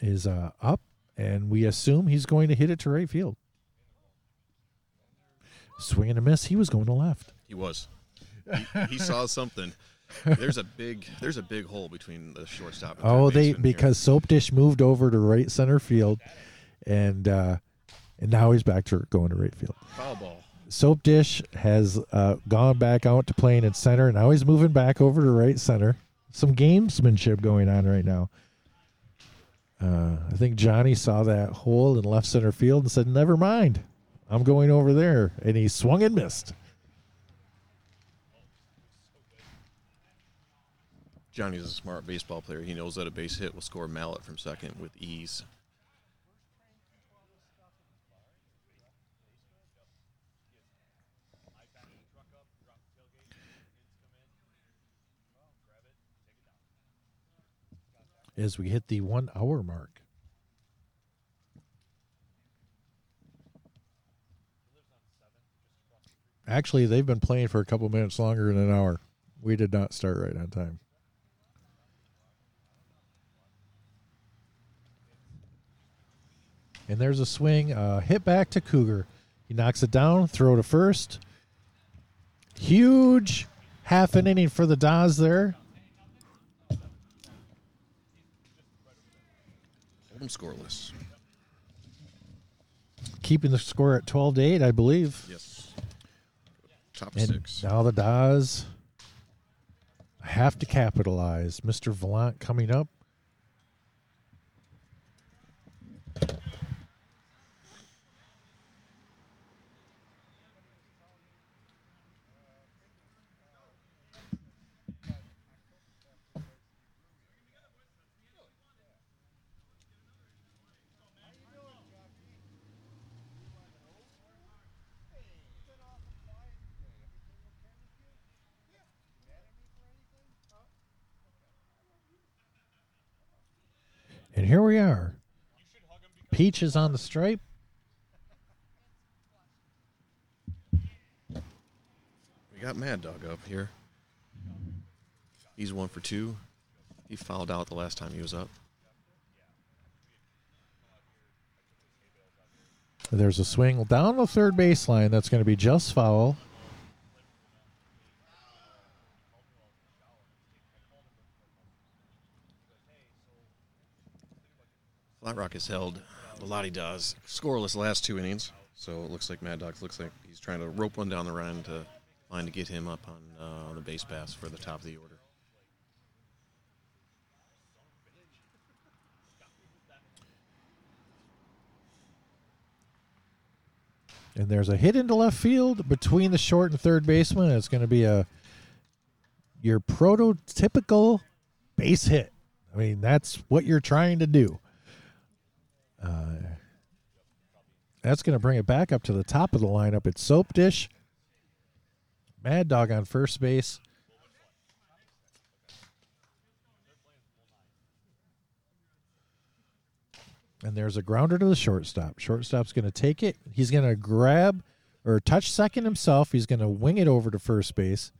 is uh, up, and we assume he's going to hit it to right field. Swing and a miss. He was going to left. He was. He, he saw something. There's a big there's a big hole between the shortstop. And Oh, they here. because Soap Dish moved over to right center field, and uh, and now he's back to going to right field. foul ball. Soap Dish has uh, gone back out to playing in center. And now he's moving back over to right center. Some gamesmanship going on right now. Uh, I think Johnny saw that hole in left center field and said, "Never mind, I'm going over there." And he swung and missed. Johnny's a smart baseball player. He knows that a base hit will score Mallet from second with ease. As we hit the one hour mark. Actually, they've been playing for a couple minutes longer than an hour. We did not start right on time. And there's a swing, uh, hit back to Cougar. He knocks it down, throw to first. Huge half an inning for the Dahs there. Hold them scoreless. Keeping the score at 12 to 8, I believe. Yes. Top And six. now the Dahs have to capitalize. Mr. Volant coming up. And here we are. Peach is on the stripe. We got Mad Dog up here. He's one for two. He fouled out the last time he was up. There's a swing down the third baseline that's going to be just foul. Flat Rock has held the La De Dahs scoreless last two innings. So it looks like Mad Dog looks like he's trying to rope one down the line to line to get him up on uh, the base pass for the top of the order. And there's a hit into left field between the short and third baseman. It's going to be a your prototypical base hit. I mean, that's what you're trying to do. Uh, that's going to bring it back up to the top of the lineup. It's Soap Dish, Mad Dog on first base. And there's a grounder to the shortstop. Shortstop's going to take it. He's going to grab or touch second himself. He's going to wing it over to first base.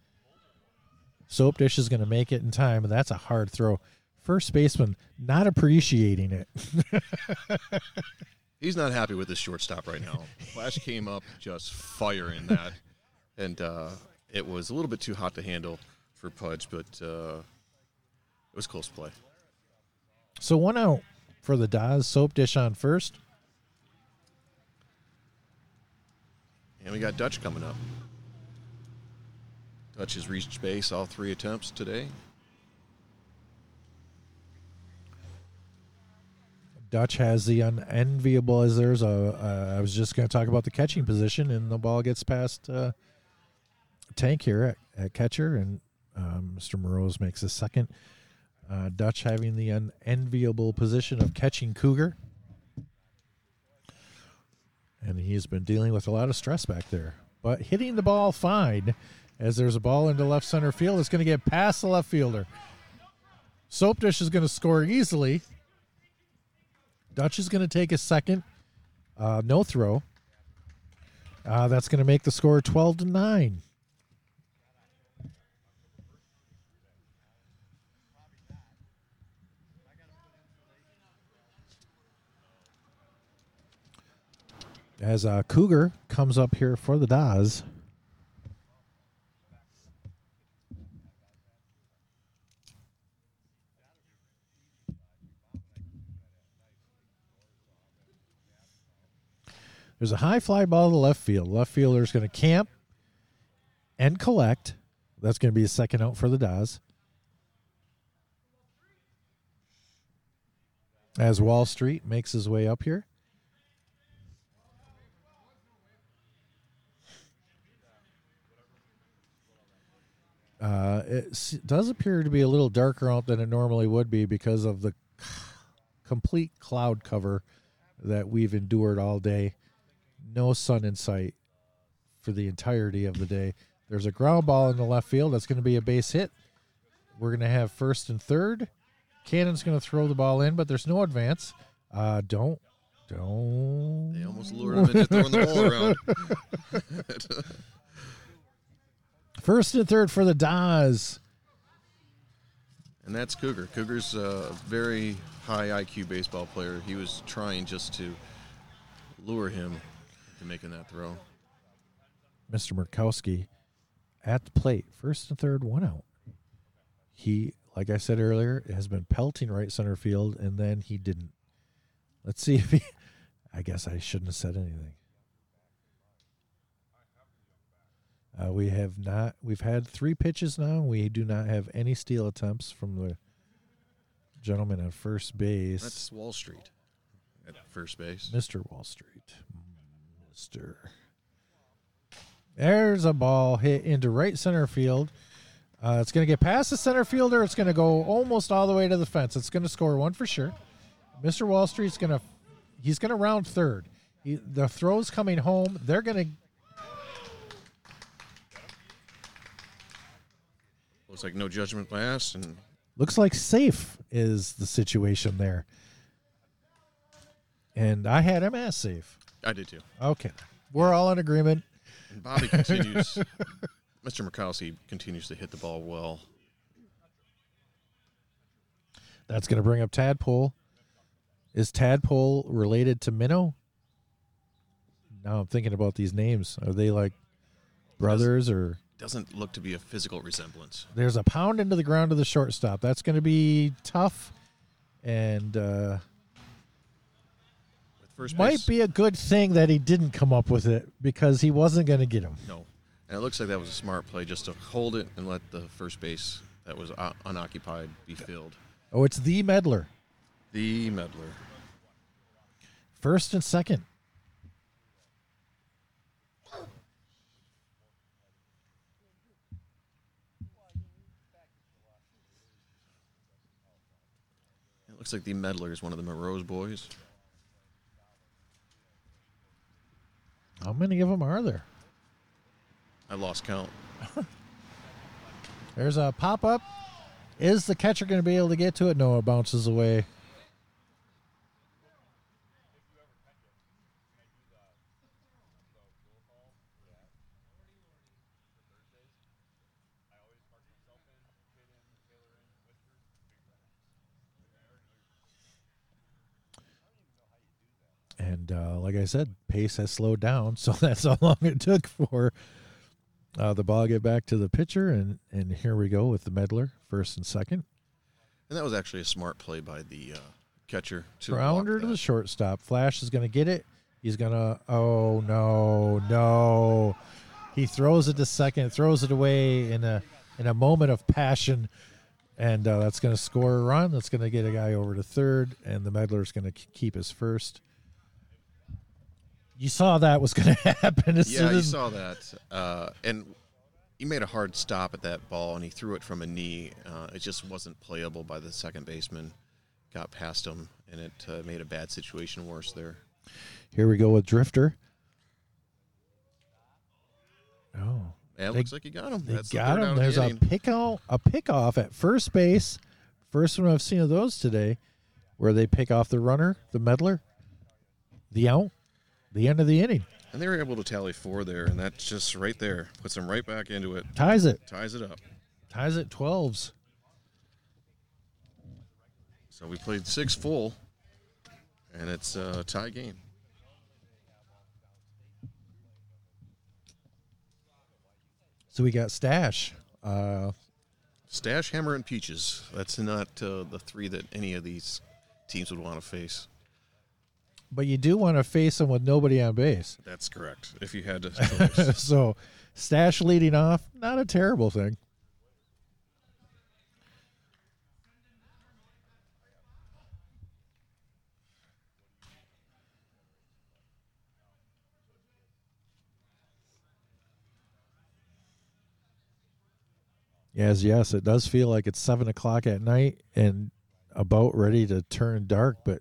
Soap Dish is going to make it in time, and that's a hard throw. First baseman not appreciating it. He's not happy with his shortstop right now. Flash came up just firing that, and uh, it was a little bit too hot to handle for Pudge, but uh, it was close play. So one out for the Dahs. Soap Dish on first. And we got Dutch coming up. Dutch has reached base all three attempts today. Dutch has the unenviable as there's a. Uh, I was just going to talk about the catching position, and the ball gets past uh, Tank here at, at catcher, and um, Mr. Morose makes a second. Uh, Dutch having the unenviable position of catching Cougar, and he's been dealing with a lot of stress back there, but hitting the ball fine. As there's a ball into left center field, it's going to get past the left fielder. Soap Dish is going to score easily. Dutch is going to take a second. Uh, no throw. Uh, that's going to make the score 12 to 9. As uh, Cougar comes up here for the Dahs. There's a high fly ball to the left field. Left fielder's going to camp and collect. That's going to be a second out for the Dahs. As Wall Street makes his way up here. Uh, it does appear to be a little darker out than it normally would be because of the complete cloud cover that we've endured all day no sun in sight for the entirety of the day. There's a ground ball in the left field. That's going to be a base hit. We're going to have first and third. Cannon's going to throw the ball in, but there's no advance. Uh, don't, don't. They almost lured him into throwing the ball around. First and third for the Dahs. And that's Cougar. Cougar's a very high IQ baseball player. He was trying just to lure him to making that throw. Mr. Murkowski at the plate. First and third, one out. He, like I said earlier, has been pelting right center field, and then he didn't. Let's see if he. I guess I shouldn't have said anything. Uh, we have not. We've had three pitches now. We do not have any steal attempts from the gentleman at first base, That's Wall Street at first base. Mr. Wall Street. There's a ball hit into right center field. Uh, it's going to get past the center fielder. It's going to go almost all the way to the fence. It's going to score one for sure. Mr. Wall Street's going to he's going to round third. He, the throw's coming home. They're going to Looks like no judgment pass, and looks like safe is the situation there. And I had him as safe. I did too. Okay, we're all in agreement. And Bobby continues. Mr. Murkowski continues to hit the ball well. That's going to bring up Tadpole. Is Tadpole related to Minnow? Now I'm thinking about these names. Are they like brothers or Doesn't look to be a physical resemblance. there's a pound into the ground of the shortstop. That's going to be tough and uh, first might base, be a good thing that he didn't come up with it because he wasn't going to get him. no. And it looks like that was a smart play just to hold it and let the first base that was uh, unoccupied be filled. Oh, it's the meddler. The meddler. First and second. It looks like the meddler is one of the Moreau's boys. How many of them are there? I lost count. There's a pop up. Is the catcher going to be able to get to it? No, it bounces away. And uh, like I said, pace has slowed down, so that's how long it took for uh, the ball to get back to the pitcher. And and here we go with the meddler, first and second. And that was actually a smart play by the uh, catcher. To Grounder to the shortstop. Flash is going to get it. He's going to. Oh no, no! He throws it to second, throws it away in a in a moment of passion, and uh, that's going to score a run. That's going to get a guy over to third, and the meddler's going to keep his first. You saw that was going to happen as Yeah, soon you saw that. Uh, and he made a hard stop at that ball, and he threw it from a knee. Uh, it just wasn't playable by the second baseman. Got past him, and it uh, made a bad situation worse there. Here we go with Drifter. Oh, Yeah, it They- looks like he got him. they That's the got third him. out of the There's a inning. pick out, a pick off at first base. First one I've seen of those today, where they pick off the runner, the meddler, the out, the end of the inning, And they were able to tally four there, and that's just right there. Puts them right back into it. ties it, Ties it up. ties it twelves. So we played six full, and it's a tie game. So we got Stash. Uh, Stash, Hammer, and Peaches. That's not uh, the three that any of these teams would want to face. But you do want to face him with nobody on base. That's correct. If you had to so Stash leading off, not a terrible thing. Yes, yes, it does feel like it's seven o'clock at night and about ready to turn dark, but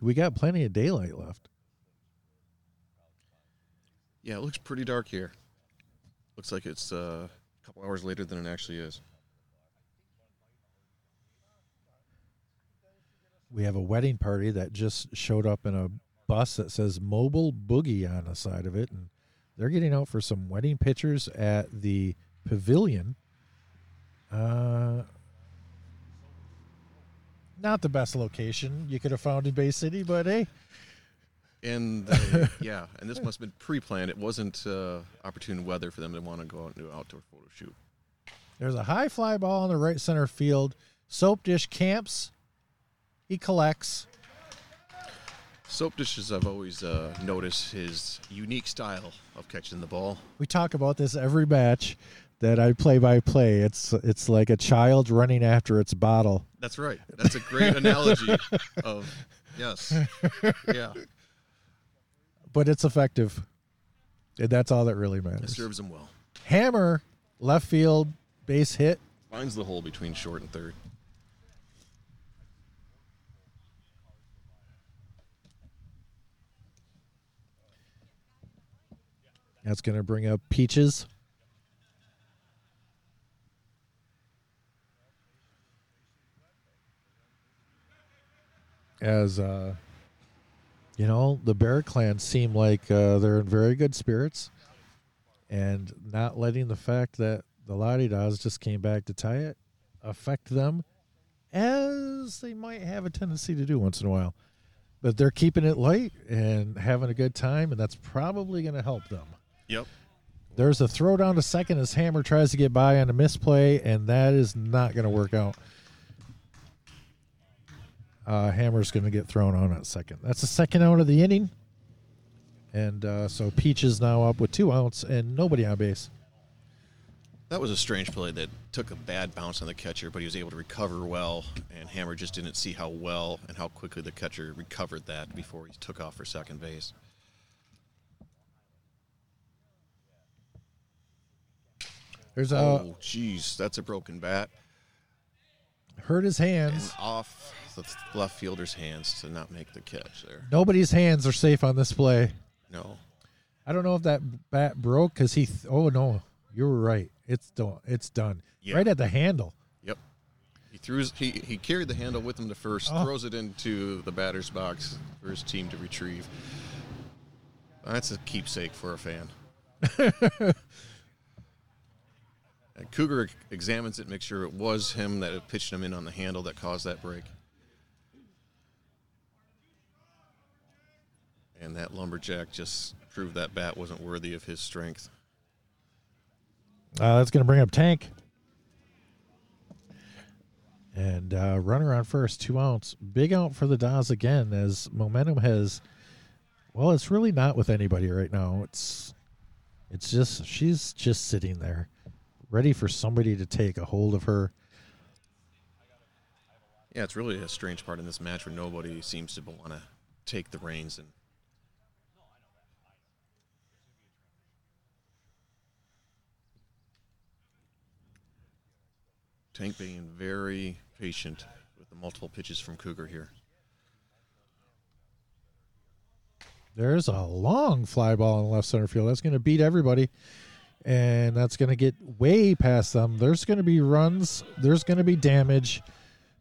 we got plenty of daylight left. yeah, it looks pretty dark here. Looks like it's uh, a couple hours later than it actually is. we have a wedding party that just showed up in a bus that says Mobile Boogie on the side of it, and they're getting out for some wedding pictures at the pavilion. Uh, not the best location you could have found in Bay City, but hey, And they, yeah, and this must have been pre-planned. It wasn't uh, opportune weather for them to want to go out and do an outdoor photo shoot. there's a high fly ball in the right center field. Soap dish camps. He collects. Soap dishes, I've always uh, noticed his unique style of catching the ball. We talk about this every match that I play by play. It's it's like a child running after its bottle. That's right. That's a great analogy of yes, yeah. but it's effective. And that's all that really It matters. serves him well. Hammer, left field, base hit. Finds the hole between short and third. That's going to bring up Peaches. As, uh, you know, the Bear Clan seem like uh, they're in very good spirits and not letting the fact that the La De Dahs just came back to tie it affect them as they might have a tendency to do once in a while. But they're keeping it light and having a good time, and that's probably going to help them. Yep. There's a throw down to second as Hammer tries to get by on a misplay, and that is not going to work out. Uh, Hammer's going to get thrown on at second. That's the second out of the inning. And uh, so Peach is now up with two outs and nobody on base. That was a strange play that took a bad bounce on the catcher, but he was able to recover well. And Hammer just didn't see how well and how quickly the catcher recovered that before he took off for second base. There's a oh, jeez, that's a broken bat. hurt his And hands. off the left fielder's hands to not make the catch there. Nobody's hands are safe on this play. No. I don't know if that bat broke because he. Th- oh no, you were right. It's done. It's done. Yeah. Right at the handle. Yep. He threw his, he, he carried the handle with him to first, Oh. throws it into the batter's box for his team to retrieve. That's a keepsake for a fan. and Cougar examines it, makes sure it was him that pitched him in on the handle that caused that break. And that lumberjack just proved that bat wasn't worthy of his strength. Uh, that's going to bring up Tank. And uh, runner on first, two outs. Big out for the Dahs again as momentum has. Well, it's really not with anybody right now. It's, it's just she's just sitting there, ready for somebody to take a hold of her. Yeah, it's really a strange part in this match where nobody seems to want to take the reins and Tank being very patient with the multiple pitches from Cougar here. There's a long fly ball in left center field. That's going to beat everybody. And that's going to get way past them. There's going to be runs. There's going to be damage.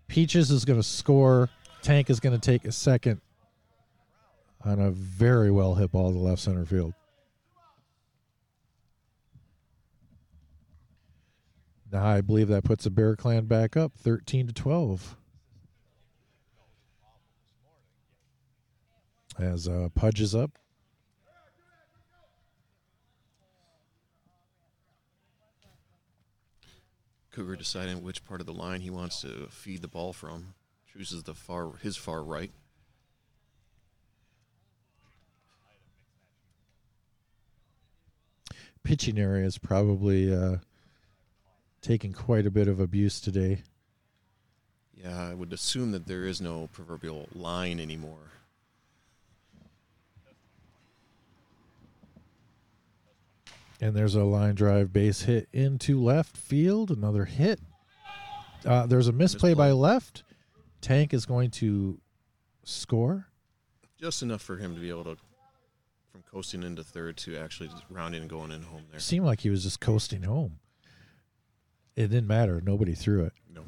Peaches is going to score. Tank is going to take a second on a very well hit ball to left center field. Now I believe that puts the Bear Clan back up 13 to 12. As uh, Pudge is up. Cougar deciding which part of the line he wants to feed the ball from. Chooses the far his far right. pitching area is probably uh, taking quite a bit of abuse today. Yeah, I would assume that there is no proverbial line anymore. And there's a line drive base hit into left field. Another hit. Uh, there's a misplay by left. Tank is going to score. Just enough for him to be able to, from coasting into third to actually just rounding and going in home there. Seemed like he was just coasting home. It didn't matter. Nobody threw it. No.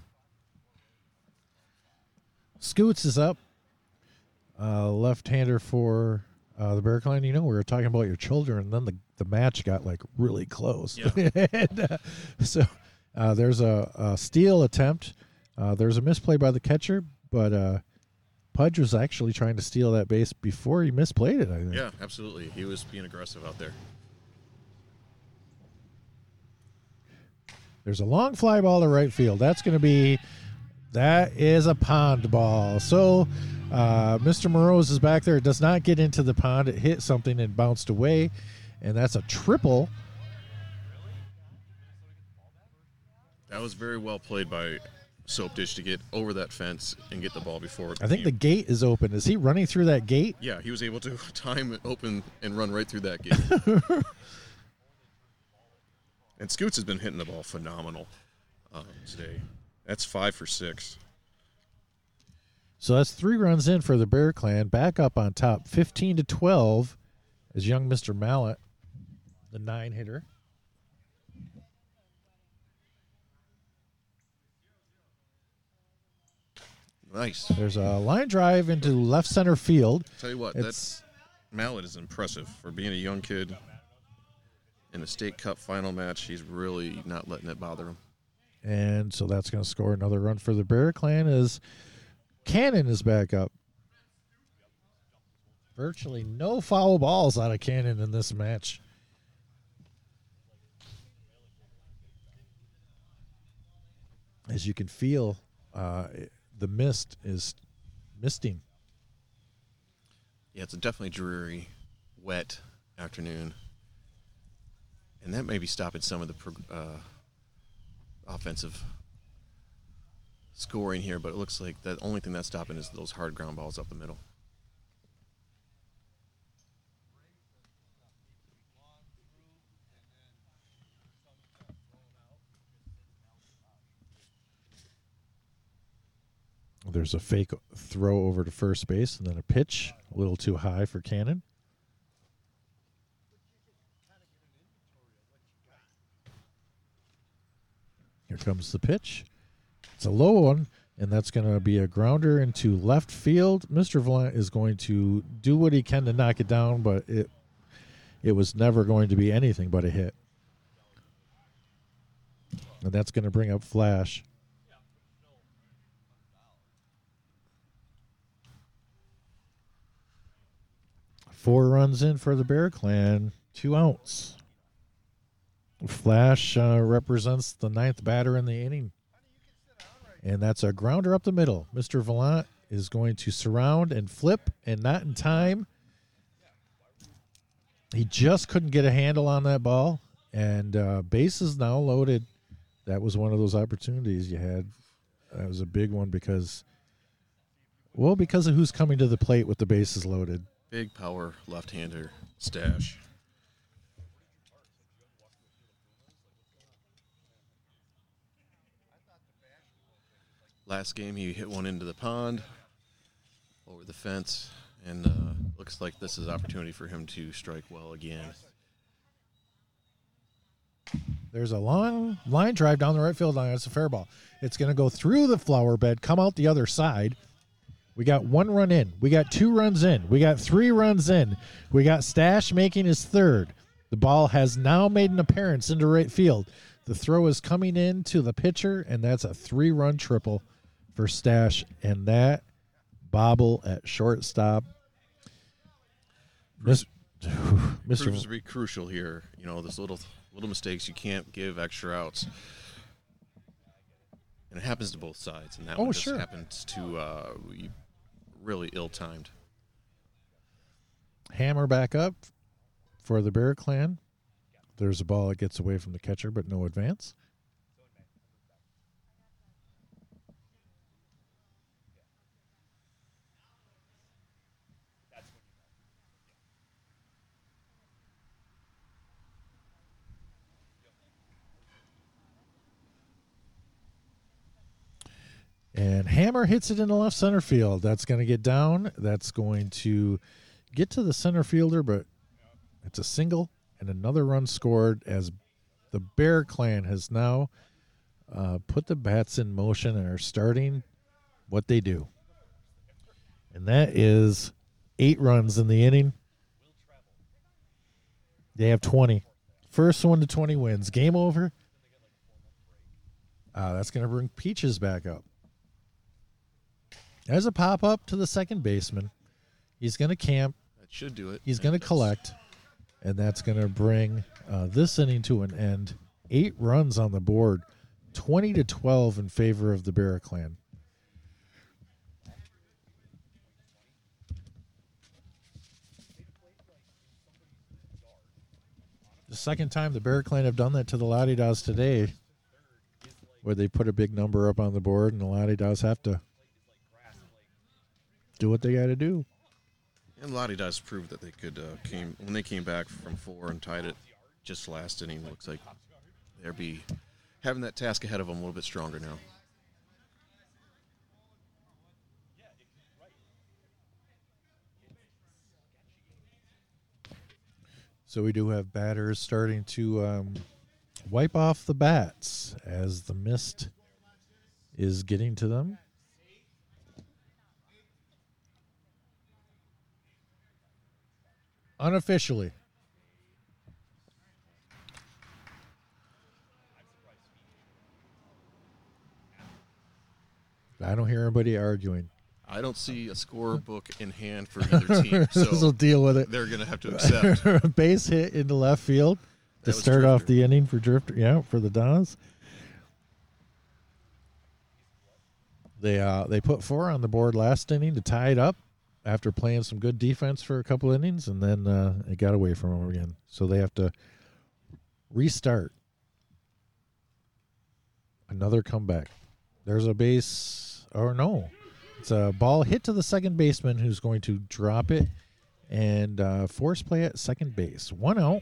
Scoots is up. Uh, left-hander for uh, the Bear Clan. You know, we were talking about your children, and then the, the match got like really close. Yeah. and, uh, so uh, there's a, a steal attempt. Uh, there's a misplay by the catcher, but uh, Pudge was actually trying to steal that base before he misplayed it. I think. Yeah, absolutely. He was being aggressive out there. There's a long fly ball to right field. That's going to be that is a pond ball. So uh, Mr. Morose is back there. It does not get into the pond. It hit something and bounced away, and that's a triple. That was very well played by Soap Dish to get over that fence and get the ball before. I think the gate is open. Is he running through that gate? Yeah, he was able to time it open and run right through that gate. and Scoots has been hitting the ball phenomenal uh, today. That's five for six. So that's three runs in for the Bear Clan. Back up on top, fifteen to twelve, as young Mister Mallet, the nine hitter. Nice. There's a line drive into left center field. Tell you what, It's that Mallet is impressive for being a young kid in a state cup final match. He's really not letting it bother him. And so that's going to score another run for the Bear Clan as Cannon is back up. Virtually no foul balls out of Cannon in this match. As you can feel, uh, the mist is misting. Yeah, it's a definitely dreary, wet afternoon, and that may be stopping some of the uh, offensive scoring here. But it looks like the only thing that's stopping is those hard ground balls up the middle. There's a fake throw over to first base and then a pitch, a little too high for Cannon. Here comes the pitch. It's a low one, and that's going to be a grounder into left field. Mr. Vallant is going to do what he can to knock it down, but it it was never going to be anything but a hit. And that's going to bring up Flash. Four runs in for the Bear Clan, two outs. Flash uh, represents the ninth batter in the inning. And that's a grounder up the middle. Mr. Vallant is going to surround and flip, and not in time. He just couldn't get a handle on that ball, and uh, base is now loaded. That was one of those opportunities you had. That was a big one because, well, because of who's coming to the plate with the bases loaded. Big power left-hander stash. Last game, he hit one into the pond, over the fence, and uh, looks like this is opportunity for him to strike well again. There's a long line drive down the right field line. It's a fair ball. It's going to go through the flower bed, come out the other side. We got one run in. We got two runs in. We got three runs in. We got Stash making his third. The ball has now made an appearance into right field. The throw is coming in to the pitcher, and that's a three run triple for Stash. And that bobble at shortstop. Proves Mr. to be crucial here. You know, this little little mistakes you can't give extra outs, and it happens to both sides. And that Oh, one just sure. happens to uh, really ill-timed. Hammer back up for the Bear Clan. There's a ball that gets away from the catcher, but no advance. And Hammer hits it in the left center field. That's going to get down. That's going to get to the center fielder, but it's a single and another run scored as the Bear Clan has now uh, put the bats in motion and are starting what they do. And that is eight runs in the inning. They have 20. First one to 20 wins. Game over. Uh, that's going to bring Peaches back up. There's a pop up to the second baseman. He's going to camp. That should do it. He's going to collect. And that's going to bring uh, this inning to an end. Eight runs on the board, 20 to 12 in favor of the Bear Clan. The second time the Bear Clan have done that to the La De Dahs today, where they put a big number up on the board and the La De Dahs have to do what they got to do. And La De Dahs prove that they could uh, came when they came back from four and tied it just last inning. Looks like they'll be having that task ahead of them a little bit stronger now. So we do have batters starting to um, wipe off the bats as the mist is getting to them. Unofficially. I don't hear anybody arguing. I don't see a scorebook in hand for either team, so so will deal with it. they're going to have to accept. base hit into left field to start off the inning for Drifter. Yeah, for the Dahs. They uh they put four on the board last inning to tie it up after playing some good defense for a couple innings, and then uh, it got away from them again. So they have to restart. Another comeback. There's a base, or no, it's a ball hit to the second baseman who's going to drop it and uh, force play at second base. One out.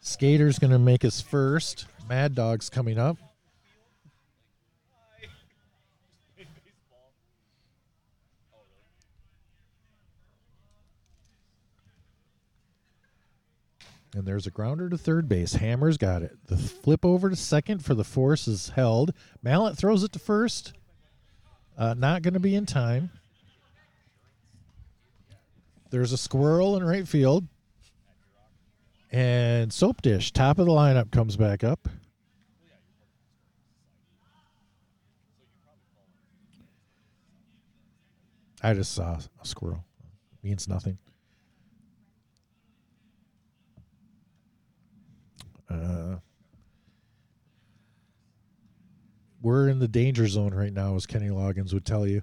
Skater's going to make his first. Mad Dog's coming up. And there's a grounder to third base. Hammer's got it. The flip over to second for the force is held. Mallet throws it to first. Uh, not going to be in time. There's a squirrel in right field. And Soap Dish, top of the lineup, comes back up. I just saw a squirrel. Means nothing. Uh, we're in the danger zone right now, as Kenny Loggins would tell you.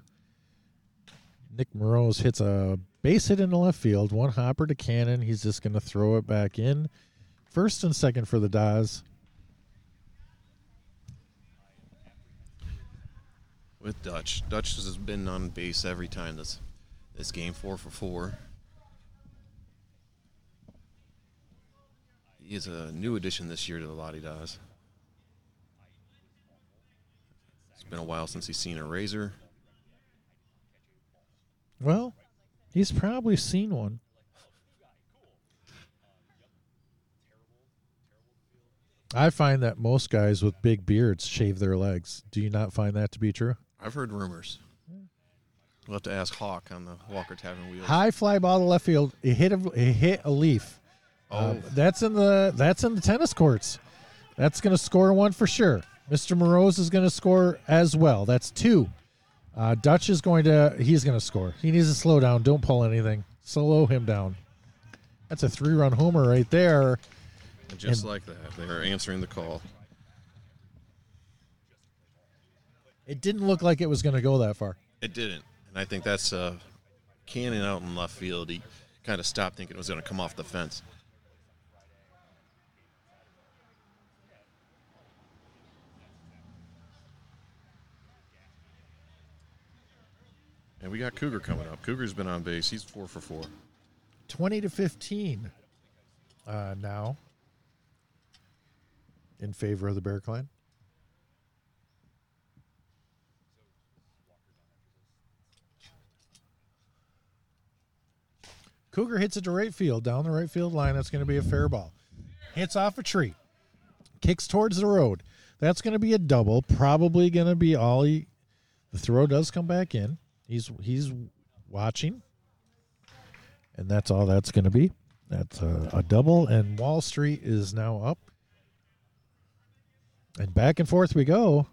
Nick Morose hits a base hit in the left field, one hopper to Cannon. He's just going to throw it back in. First and second for the Dahs. with Dutch. Dutch has been on base every time this this game, four for four. He is a new addition this year to the La De Dahs. It's been a while since he's seen a razor. Well, he's probably seen one. I find that most guys with big beards shave their legs. Do you not find that to be true? I've heard rumors. We'll have to ask Hawk on the Walker Tavern Wheels. High fly ball to left field. It hit a, it hit a leaf. Oh, Um, that's in the that's in the tennis courts. That's going to score one for sure. Mr. Morose is going to score as well. That's two. Uh, Dutch is going to he's going to score. He needs to slow down. Don't pull anything. Slow him down. That's a three-run homer right there. and just and- like that, they're answering the call. It didn't look like it was going to go that far. It didn't, and I think that's uh, Cannon out in left field. He kind of stopped thinking it was going to come off the fence. And we got Cougar coming up. Cougar's been on base. He's four for four. 20 to 15 uh, now in favor of the Bear Clan. Cougar hits it to right field, down the right field line. That's going to be a fair ball. Hits off a tree, kicks towards the road. That's going to be a double. Probably going to be all he. The throw does come back in. He's he's watching, and that's all that's going to be. That's a, a double, and Wall Street is now up, and back and forth we go.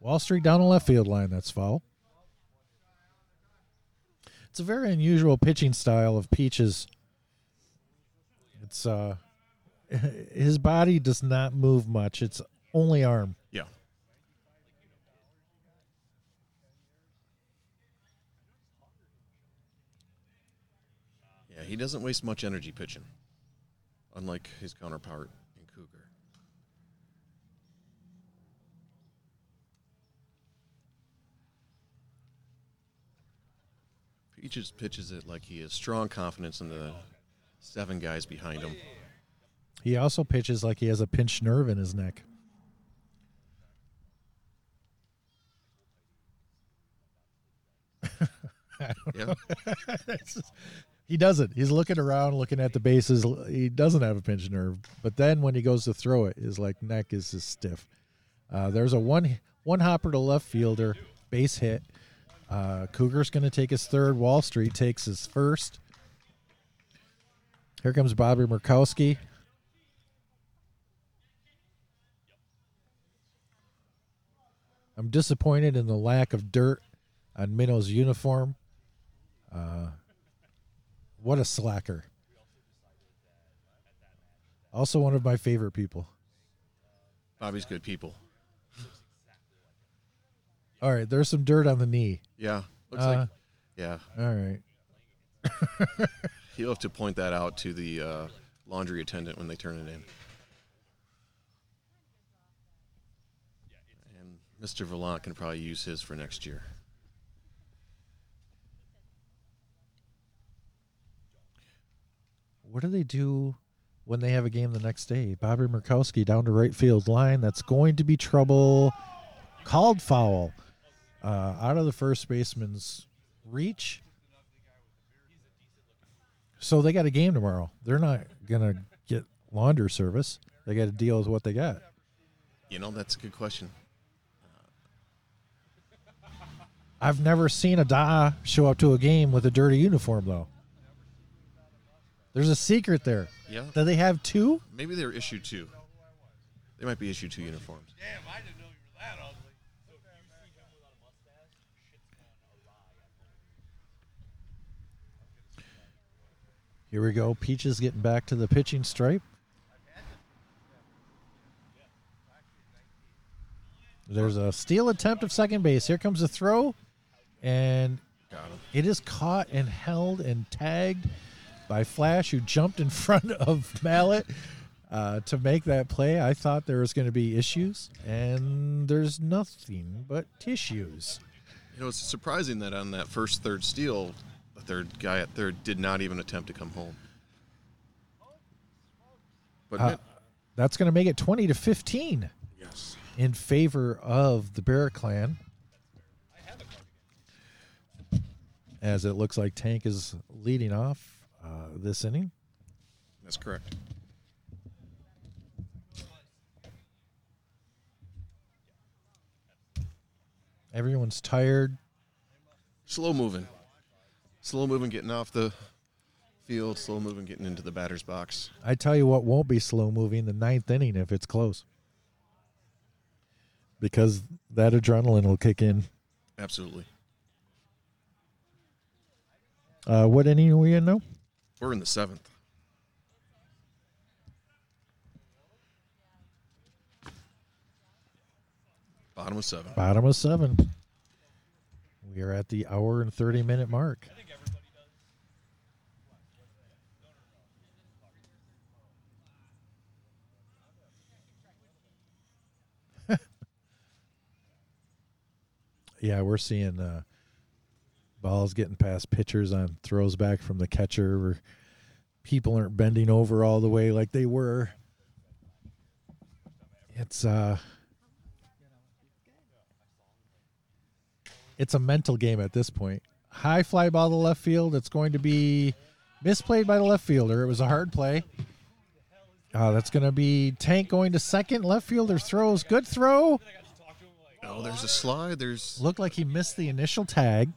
Wall Street down the left field line. That's foul. It's a very unusual pitching style of Peaches. It's uh his body does not move much. It's only arm. Yeah. Yeah, he doesn't waste much energy pitching, unlike his counterpart in Cougar. Peaches pitches it like he has strong confidence in the seven guys behind him. He also pitches like he has a pinched nerve in his neck. Yeah, He doesn't. He's looking around, looking at the bases. He doesn't have a pinched nerve, but then when he goes to throw it, his like neck is just stiff. Uh, there's a one one hopper to left fielder, base hit. Uh, Cougar's going to take his third. Wall Street takes his first. Here comes Bobby Murkowski. I'm disappointed in the lack of dirt on Minnow's uniform. Uh, what a slacker. Also, one of my favorite people. Bobby's good people. All right, there's some dirt on the knee. Yeah, looks Uh, like. Yeah, All right. he'll have to point that out to the uh, laundry attendant when they turn it in. And Mr. Vallant can probably use his for next year. What do they do when they have a game the next day? Bobby Murkowski down to right field line. That's going to be trouble. Called foul. Uh, out of the first baseman's reach. So they got a game tomorrow. They're not going to get launder service. They got to deal with what they got. You know, that's a good question. I've never seen a Dah show up to a game with a dirty uniform, though. There's a secret there. Yeah, Do they have two? maybe they're issue two. They might be issue two uniforms. Damn, I didn't know you were that ugly. Here we go. Peaches getting back to the pitching stripe. There's a steal attempt of second base. Here comes a throw, and it is caught and held and tagged by Flash, who jumped in front of Mallet uh, to make that play. I thought there was going to be issues, and there's nothing but tissues. You know, it's surprising that on that first third steal, the third guy at third did not even attempt to come home. But Uh, that's going to make it 20 to 15. yes, in favor of the Bear Clan. As it looks like Tank is leading off uh, this inning. that's correct. Everyone's tired. Slow moving, slow moving, getting off the field. Slow moving, getting into the batter's box. I tell you what won't be slow moving the ninth inning if it's close. Because that adrenaline will kick in. Absolutely. Uh, what inning are we in now? We're in the seventh. Bottom of seven. Bottom of seven. We are at the hour and 30 minute mark. yeah, we're seeing uh, balls getting past pitchers on throws back from the catcher where people aren't bending over all the way like they were. It's uh it's a mental game at this point. high fly ball to left field. It's going to be misplayed by the left fielder. It was a hard play. Uh, that's going to be Tank going to second. Left fielder throws. Good throw. Oh, there's a slide. There's Looked like he missed the initial tag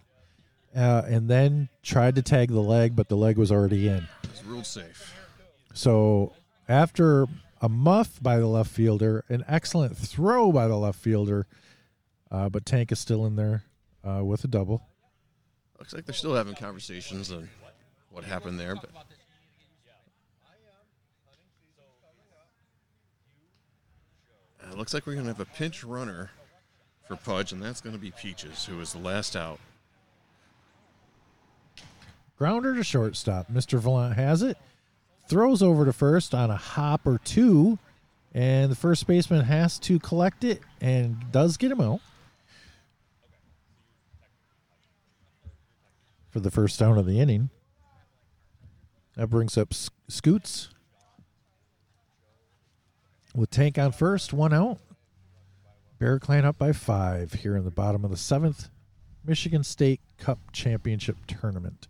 uh, and then tried to tag the leg, but the leg was already in. it's ruled safe. So after a muff by the left fielder, an excellent throw by the left fielder, uh, but Tank is still in there uh, with a double. Looks like they're still having conversations on what happened there, but Uh, looks like we're going to have a pinch runner for Pudge, and that's going to be Peaches, who is the last out. Grounder to shortstop. Mr. Vallant has it. Throws over to first on a hop or two. And the first baseman has to collect it and does get him out. For the first down of the inning. That brings up Scoots. With Tank on first, one out. Bear Clan up by five here in the bottom of the seventh Michigan State Cup Championship Tournament.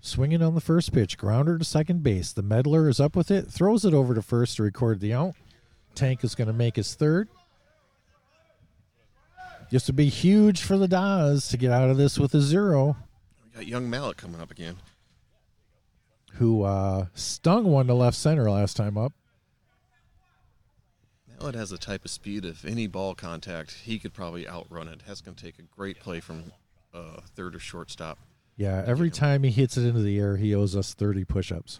Swinging on the first pitch, grounder to second base. The meddler is up with it, throws it over to first to record the out. Tank is going to make his third. This would be huge for the Dahs to get out of this with a zero. We got young Mallet coming up again. Who uh, stung one to left center last time up. Mallet has the type of speed, if any ball contact, he could probably outrun it. That's going to take a great play from uh, third or shortstop. Yeah, every time he hits it into the air, he owes us 30 push ups.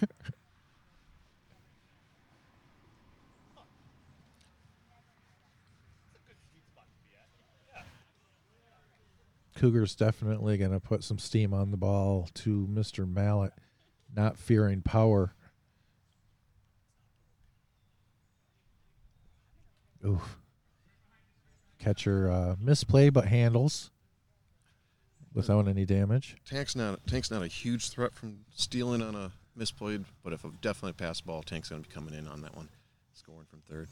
Cougars definitely going to put some steam on the ball to Mr. Mallet, not fearing power. Oof. Catcher uh, misplay but handles without any damage. Tank's not Tank's not a huge threat from stealing on a misplayed, but if a definitely pass ball, Tank's going to be coming in on that one, scoring from third.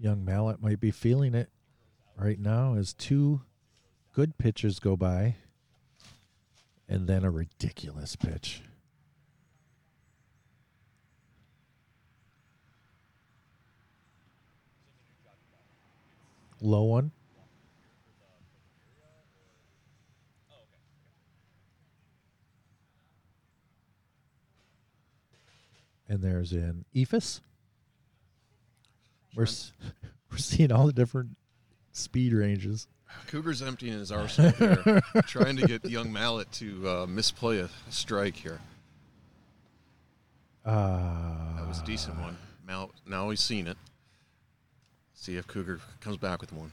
Young Mallet might be feeling it right now as two good pitches go by and then a ridiculous pitch. Low one. And there's an Eephus. We're we're seeing all the different speed ranges. Cougar's emptying his arsenal here, trying to get young Mallet to uh, misplay a strike here. Uh, That was a decent one. Mal, now he's seen it. See if Cougar comes back with one.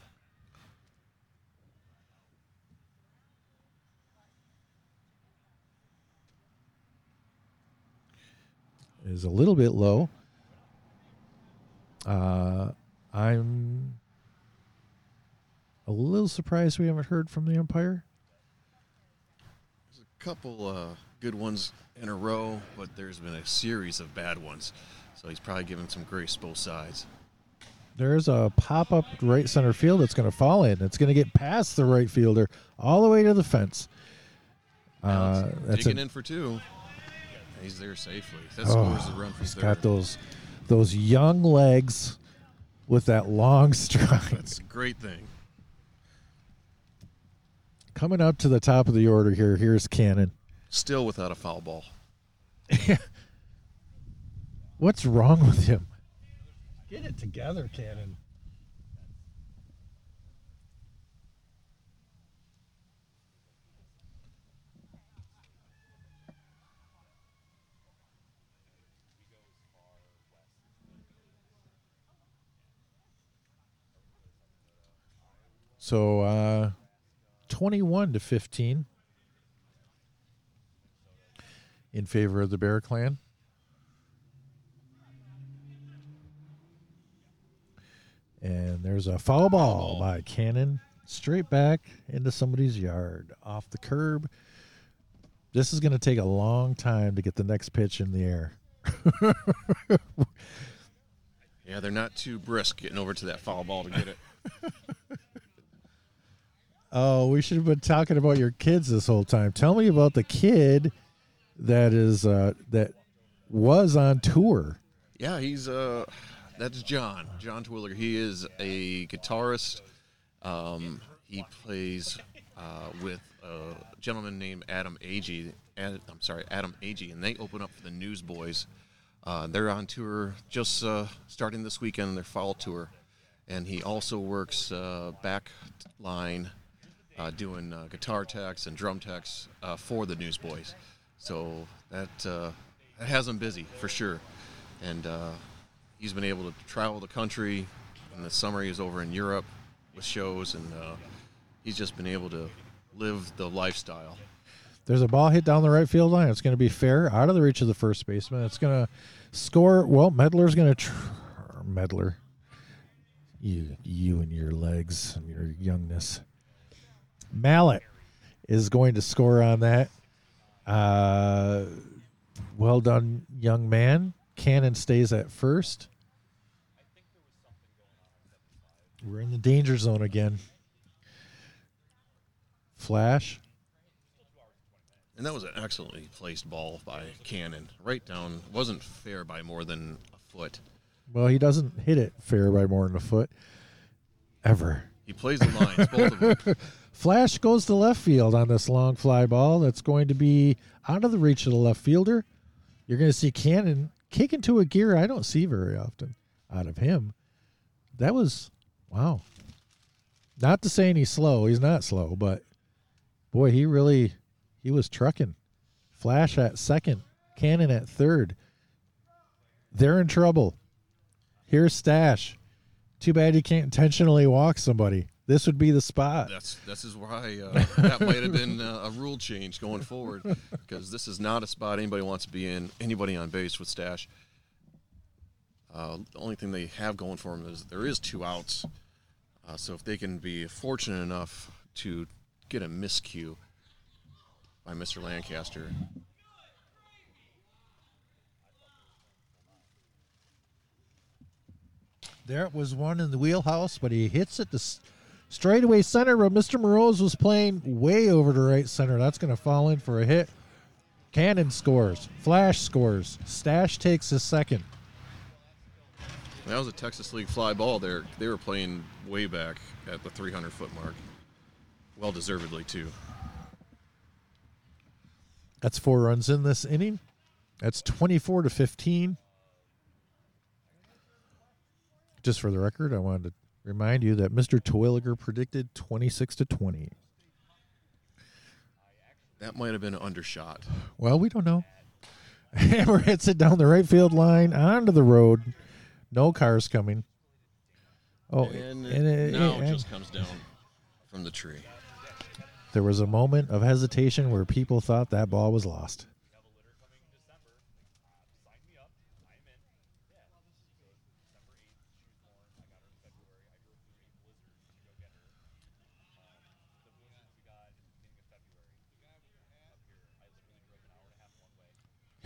is a little bit low. Uh, I'm a little surprised we haven't heard from the umpire. There's a couple uh, good ones in a row, but there's been a series of bad ones. So he's probably given some grace both sides. There's a pop up right center field that's going to fall in. It's going to get past the right fielder all the way to the fence. Uh, that's digging a, in for two. He's there safely. That oh, scores the run for he's third. got those those young legs with that long stride. That's a great thing. Coming up to the top of the order here. Here's Cannon. Still without a foul ball. What's wrong with him? Get it together, Cannon. So, uh, 21 to 15 in favor of the Bear Clan. And there's a foul ball by Cannon straight back into somebody's yard off the curb. This is going to take a long time to get the next pitch in the air. Yeah, they're not too brisk getting over to that foul ball to get it. Oh, we should have been talking about your kids this whole time. Tell me about the kid that is uh, that was on tour. Yeah, he's uh, that's John, John Twiller. He is a guitarist. Um, he plays uh, with a gentleman named Adam Agee. Ad, I'm sorry, Adam Agee, and they open up for the Newsboys. Uh, they're on tour just uh, starting this weekend, their fall tour, and he also works uh, back line, uh, doing uh, guitar techs and drum techs uh, for the Newsboys. So that uh, that has him busy for sure, and uh, he's been able to travel the country. In the summer, he was over in Europe with shows, and uh, he's just been able to live the lifestyle. There's a ball hit down the right field line. It's going to be fair, out of the reach of the first baseman. It's going to score. Well, Medler's going to tr- Medler. You, you and your legs and your youngness. Mallet is going to score on that. Uh, well done, young man. Cannon stays at first. We're in the danger zone again. Flash. And that was an excellently placed ball by Cannon, right down. wasn't fair by more than a foot. Well, he doesn't hit it fair by more than a foot. Ever. He plays the lines, both of them. Flash goes to left field on this long fly ball that's going to be out of the reach of the left fielder. You're going to see Cannon kick into a gear I don't see very often out of him. That was, wow. Not to say he's slow. He's not slow, but boy, he really, he was trucking. Flash at second, Cannon at third. They're in trouble. Here's Stash. Too bad you can't intentionally walk somebody. This would be the spot. That's this is why uh, that might have been uh, a rule change going forward because this is not a spot anybody wants to be in. Anybody on base with stash. Uh, the only thing they have going for them is there is two outs. Uh, so if they can be fortunate enough to get a miscue by Mr. Lancaster, There was one in the wheelhouse, but he hits it to straightaway center. But Mr. Moroz was playing way over to right center. That's going to fall in for a hit. Cannon scores. Flash scores. Stash takes his second. that was a Texas League fly ball. There, they were playing way back at the 300 foot mark, well deservedly too. That's four runs in this inning. That's 24 to 15. Just for the record, I wanted to remind you that Mr. Terwilliger predicted 26 to 20. That might have been an undershot. Well, we don't know. Hammer hits it down the right field line onto the road. No cars coming. Oh, And, and it- now and- it just comes down from the tree. there was a moment of hesitation where people thought that ball was lost.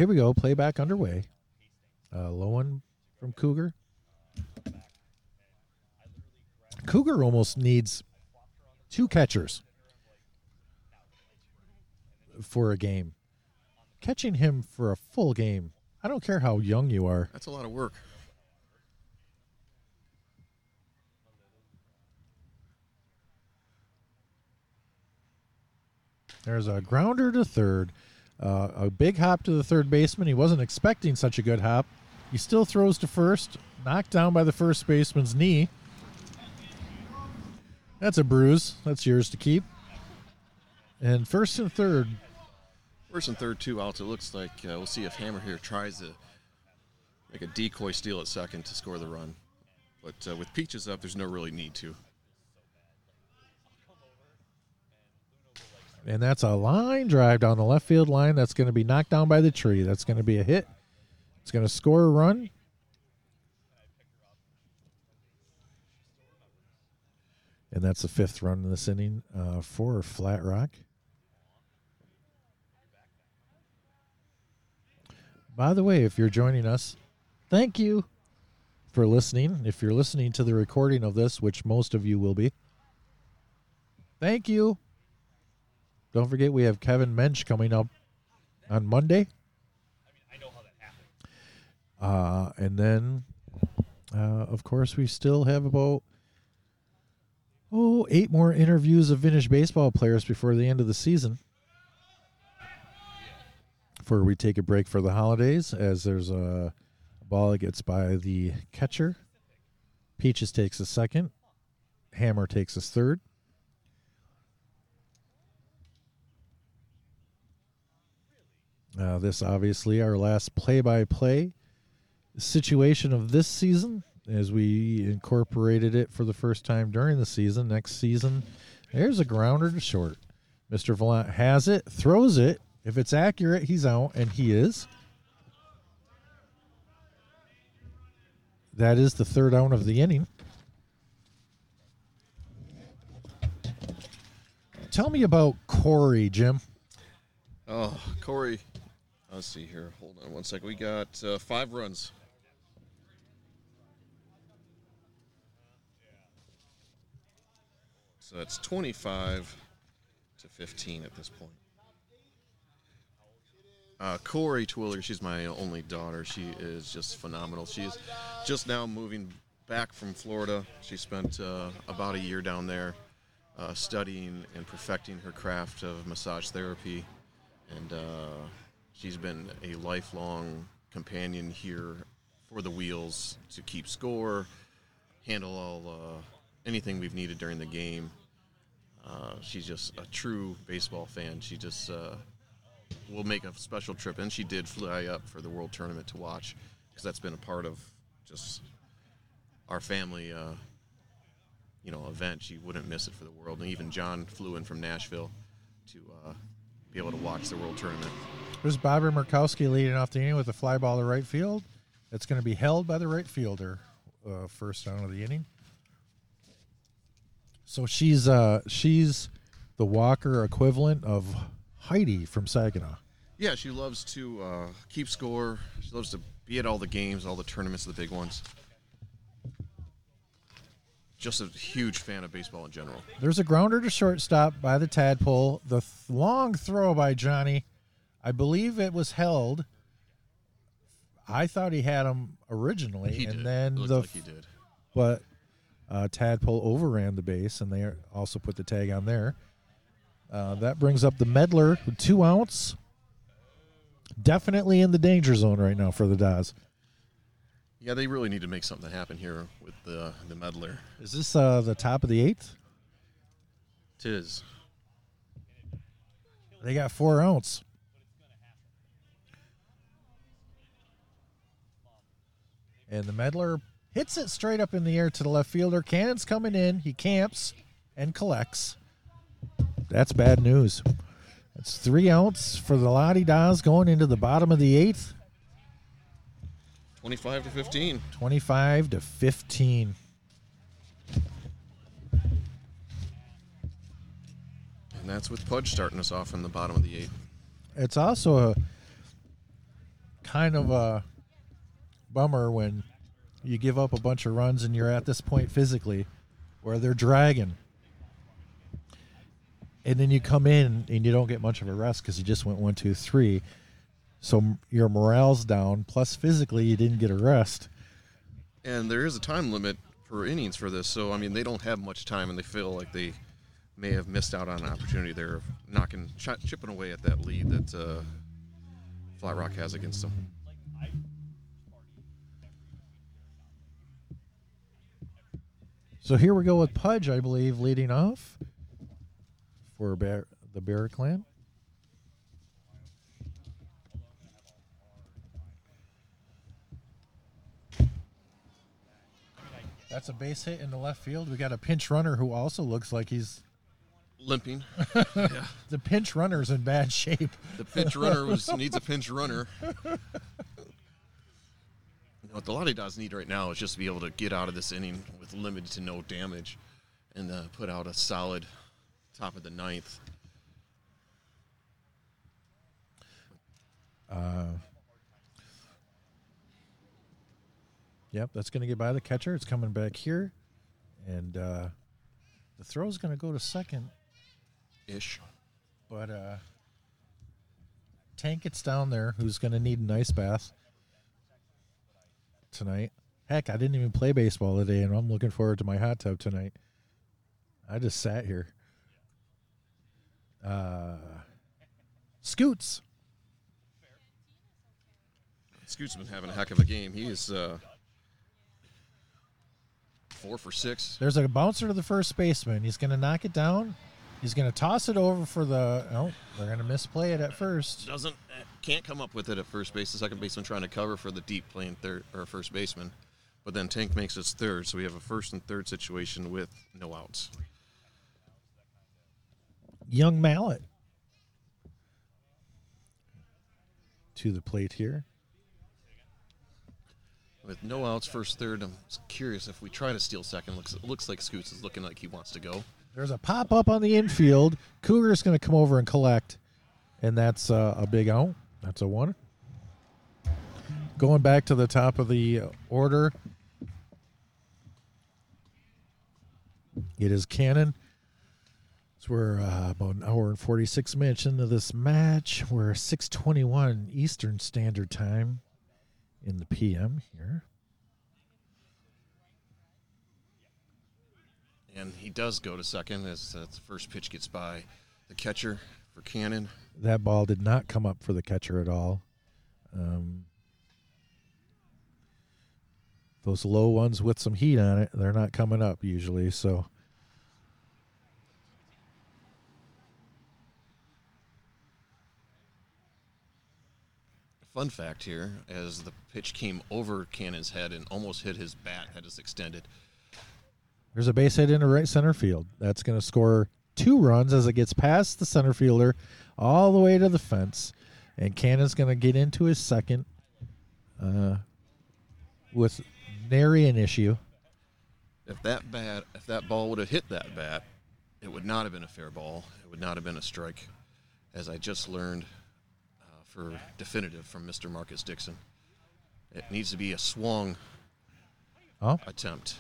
Here we go. Playback underway. Uh, low one from Cougar. Cougar almost needs two catchers for a game. Catching him for a full game. I don't care how young you are. That's a lot of work. There's a grounder to third, uh, a big hop to the third baseman. He wasn't expecting such a good hop. He still throws to first, knocked down by the first baseman's knee. That's a bruise. That's yours to keep. And first and third, First and third, two outs. It looks like uh, we'll see if Hammer here tries to make a decoy steal at second to score the run. But uh, with Peaches up, there's no really need to. And that's a line drive down the left field line. That's going to be knocked down by the tree. That's going to be a hit. It's going to score a run. And that's the fifth run in this inning uh, for Flat Rock. By the way, if you're joining us, thank you for listening. If you're listening to the recording of this, which most of you will be, thank you. Don't forget, we have Kevin Mensch coming up on Monday. I know how that happened. Uh, and then, uh, of course, we still have about oh eight more interviews of vintage baseball players before the end of the season. Before we take a break for the holidays, as there's a ball that gets by the catcher. Peaches takes a second. Hammer takes a third. Uh, this obviously our last play-by-play situation of this season as we incorporated it for the first time during the season. Next season, there's a grounder to short. Mr. Vallant has it, throws it. If it's accurate, he's out, and he is. That is the third out of the inning. Tell me about Corey, Jim. Oh, Corey. Let's see here. Hold on one second. We got uh, five runs. So that's 25 to 15 at this point. Uh, Corey Twiller, she's my only daughter. She is just phenomenal. She's just now moving back from Florida. She spent uh, about a year down there uh, studying and perfecting her craft of massage therapy. And uh, she's been a lifelong companion here for the wheels to keep score, handle all uh, anything we've needed during the game. Uh, she's just a true baseball fan. She just uh, will make a special trip, and she did fly up for the World Tournament to watch because that's been a part of just our family, uh, you know, event. She wouldn't miss it for the world, and even John flew in from Nashville to uh, be able to watch the World Tournament. There's Bobby Murkowski leading off the inning with a fly ball to right field. It's going to be held by the right fielder, uh, first down of the inning. So she's uh, she's the Walker equivalent of Heidi from Saginaw. Yeah, she loves to uh, keep score. She loves to be at all the games, all the tournaments, the big ones. Just a huge fan of baseball in general. There's a grounder to shortstop by the tadpole. The th- long throw by Johnny, I believe it was held. I thought he had him originally, He and did. then the like he did. but uh, Tadpole overran the base, and they also put the tag on there. Uh, that brings up the Medler, with two ounce. Definitely in the danger zone right now for the Dahs. Yeah, they really need to make something happen here with the the meddler. Is this uh, the top of the eighth? Tis. They got four ounce. And the Medler hits it straight up in the air to the left fielder. Cannon's coming in. He camps and collects. That's bad news. It's three outs for the La De Dahs going into the bottom of the eighth. 25 to 15. 25 to 15. And that's with Pudge starting us off in the bottom of the eighth. It's also a kind of a bummer when you give up a bunch of runs and you're at this point physically where they're dragging. And then you come in and you don't get much of a rest because you just went one, two, three. So your morale's down. Plus, physically, you didn't get a rest. And there is a time limit for innings for this, so I mean they don't have much time, and they feel like they may have missed out on an opportunity. They're knocking, ch- chipping away at that lead that uh, Flat Rock has against them. So here we go with Pudge, I believe, leading off for Bear, the Bear Clan. That's a base hit in the left field. We got a pinch runner who also looks like he's Limping. the pinch runner's in bad shape. The pinch runner was, needs a pinch runner. What the La De Dahs need right now is just to be able to get out of this inning with limited to no damage. and uh, put out a solid top of the ninth. Yep, that's going to get by the catcher. It's coming back here, and uh, the throw's going to go to second. Ish. But uh, Tank gets down there, who's going to need an ice bath tonight. Heck, I didn't even play baseball today, and I'm looking forward to my hot tub tonight. I just sat here. Uh, Scoots. Scoot's been having a heck of a game. He is uh, four for six. There's a bouncer to the first baseman. He's going to knock it down. He's going to toss it over for the. Oh, they're going to misplay it at first. Doesn't uh, can't come up with it at first base. The second baseman trying to cover for the deep playing third or first baseman, but then Tank makes his third, so we have a first and third situation with no outs. Young Mallet to the plate here. With no outs, first, third, I'm curious if we try to steal second. Looks it looks like Scoots is looking like he wants to go. There's a pop up on the infield. Cougar's going to come over and collect, and that's uh, a big out. That's a one. Going back to the top of the order, it is Cannon. So we're uh, about an hour and 46 minutes into this match. We're 6:21 Eastern Standard Time in the PM here. And he does go to second as uh, the first pitch gets by the catcher for Cannon. that ball did not come up for the catcher at all. Um, those low ones with some heat on it, they're not coming up usually. So Fun fact here: as the pitch came over Cannon's head and almost hit his bat that is extended, there's a base hit into right center field. That's going to score two runs as it gets past the center fielder all the way to the fence. And Cannon's going to get into his second uh, with nary an issue. if that bat, if that ball would have hit that bat, it would not have been a fair ball. It would not have been a strike, as I just learned uh, for definitive from Mr. Marcus Dixon. It needs to be a swung Oh, attempt.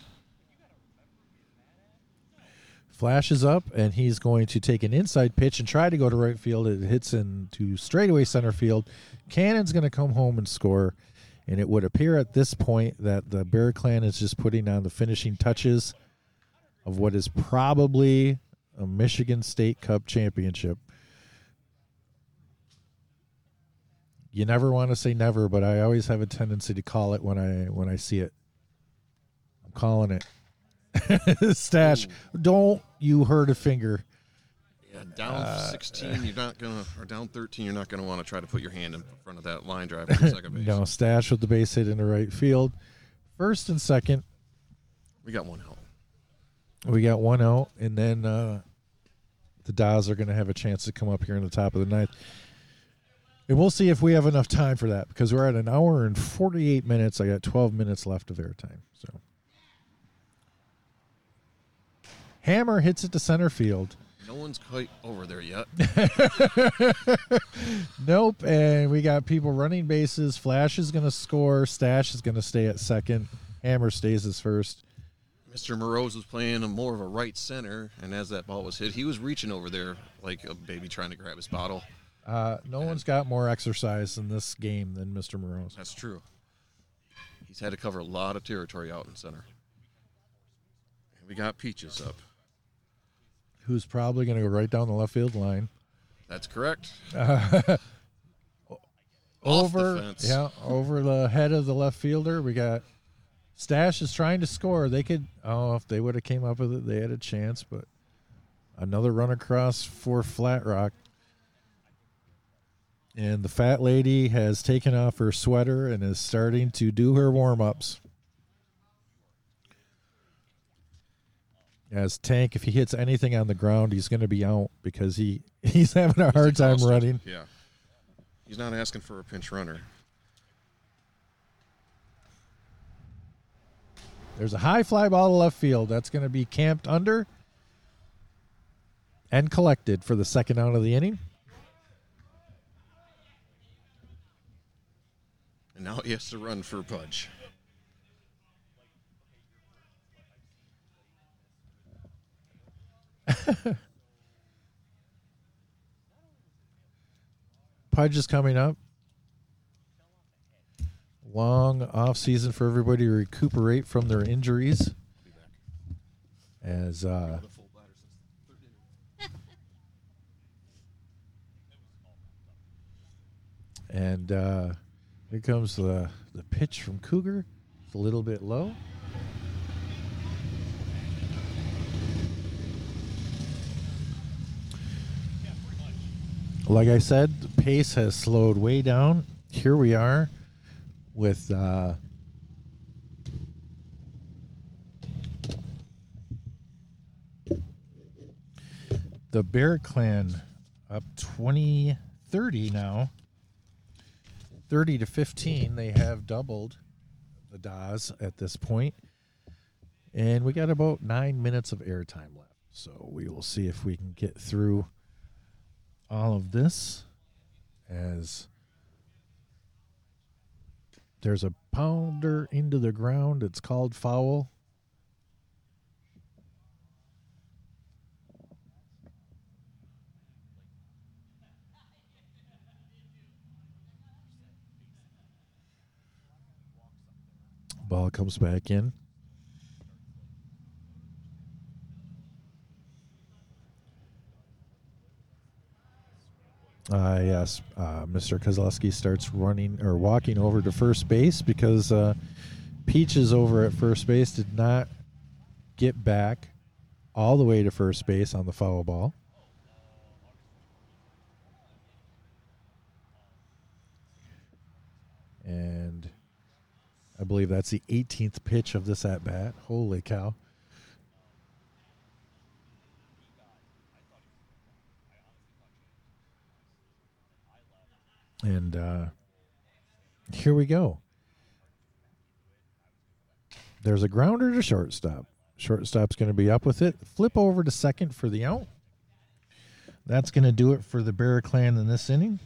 Flashes up and he's going to take an inside pitch and try to go to right field. It hits into straightaway center field. Cannon's going to come home and score. And it would appear at this point that the Bear Clan is just putting on the finishing touches of what is probably a Michigan State Cup championship. You never want to say never, but I always have a tendency to call it when I when I see it. I'm calling it. Stash. Don't you hurt a finger. Yeah, down 16, you're not gonna, or down 13, you're not gonna want to try to put your hand in front of that line drive second base. No, Stash with the base hit in the right field. First and second, We got one out. we got one out, and then uh, the Dahs are going to have a chance to come up here in the top of the ninth. And we'll see if we have enough time for that because we're at an hour and 48 minutes. I got 12 minutes left of airtime. So, Hammer hits it to center field. No one's quite over there yet. Nope. And we got people running bases. Flash is going to score. Stash is going to stay at second. Hammer stays as first. Mr. Morose was playing a more of a right center, and as that ball was hit, he was reaching over there like a baby trying to grab his bottle. Uh, no one's got more exercise in this game than Mr. Morose. That's true. He's had to cover a lot of territory out in center. And we got Peaches up. Who's probably going to go right down the left field line. That's correct. over the fence. yeah over the head of the left fielder we got stash is trying to score they could oh if they would have came up with it they had a chance but another run across for flat rock and the fat lady has taken off her sweater and is starting to do her warm-ups as tank if he hits anything on the ground he's going to be out because he he's having a hard time running Yeah. He's not asking for a pinch runner. There's a high fly ball to left field. That's going to be camped under. and collected for the second out of the inning. And now he has to run for a Pudge. Pudge is coming up. Long off season for everybody to recuperate from their injuries. As uh, and uh, here comes the the pitch from Cougar. It's a little bit low. Like I said, pace has slowed way down. Here we are with uh, the Bear Clan up 20 30 now. 30 to 15. They have doubled the Dahs at this point. And we got about nine minutes of airtime left. So we will see if we can get through all of this as there's a pounder into the ground. It's called foul. Ball comes back in. Uh, yes, uh, Mr. Kozlowski starts running or walking over to first base because uh, Peaches over at first base did not get back all the way to first base on the foul ball. And I believe that's the 18th pitch of this at bat. Holy cow. And uh, here we go. There's a grounder to shortstop. Shortstop's going to be up with it. Flip over to second for the out. That's going to do it for the Bear Clan in this inning.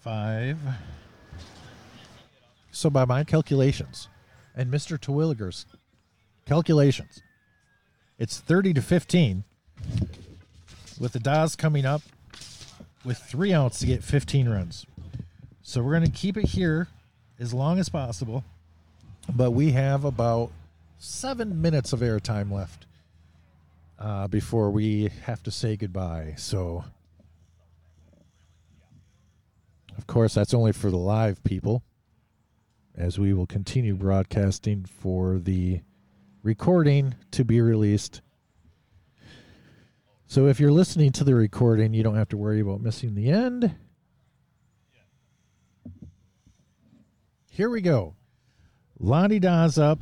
Five. So, by my calculations and Mr. Terwilliger's calculations, it's 30 to 15 with the Dahs coming up with three outs to get 15 runs. So we're going to keep it here as long as possible, but we have about seven minutes of airtime left uh, before we have to say goodbye. So, of course, that's only for the live people, as we will continue broadcasting for the recording to be released so if you're listening to the recording, you don't have to worry about missing the end. Here we go. La De Dahs up.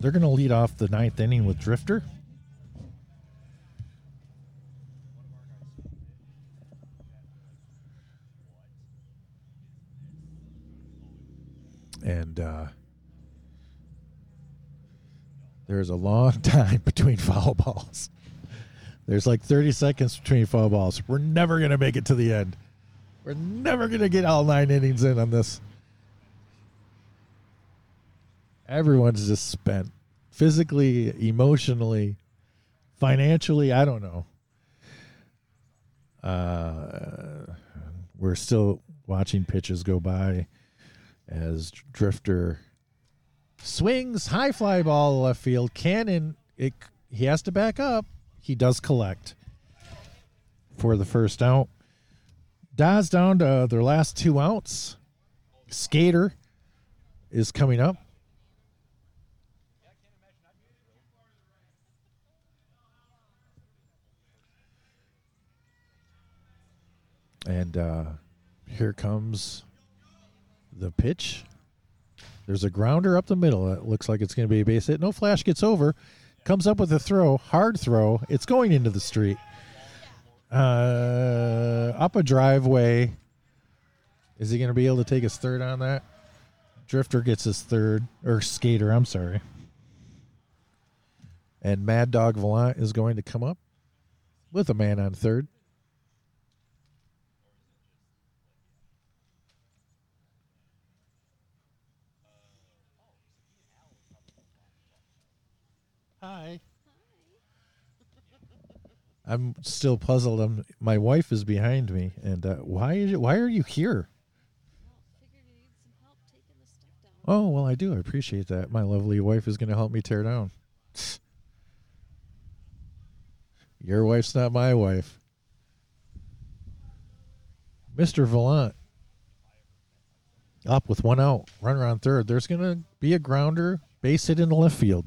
They're going to lead off the ninth inning with Drifter. And uh, there's a long time between foul balls. There's like 30 seconds between foul balls. We're never going to make it to the end. We're never going to get all nine innings in on this. Everyone's just spent physically, emotionally, financially. I don't know. Uh, we're still watching pitches go by as Drifter swings high fly ball left field. Cannon, it he has to back up. He does collect for the first out. Dahs down to their last two outs. Skater is coming up. And uh, here comes the pitch. There's a grounder up the middle. It looks like it's going to be a base hit. No flash gets over. Comes up with a throw. Hard throw. It's going into the street. Uh, up a driveway. Is he going to be able to take his third on that? Drifter gets his third, or skater, I'm sorry. And Mad Dog Volant is going to come up with a man on third. I'm still puzzled. I'm, my wife is behind me, and uh, why is it, why are you here? Figured you need some help taking the stuff down. Oh well, I do. I appreciate that. My lovely wife is going to help me tear down. Your wife's not my wife, Mister Volant. Up with one out, runner on third. There's going to be a grounder, base hit in the left field.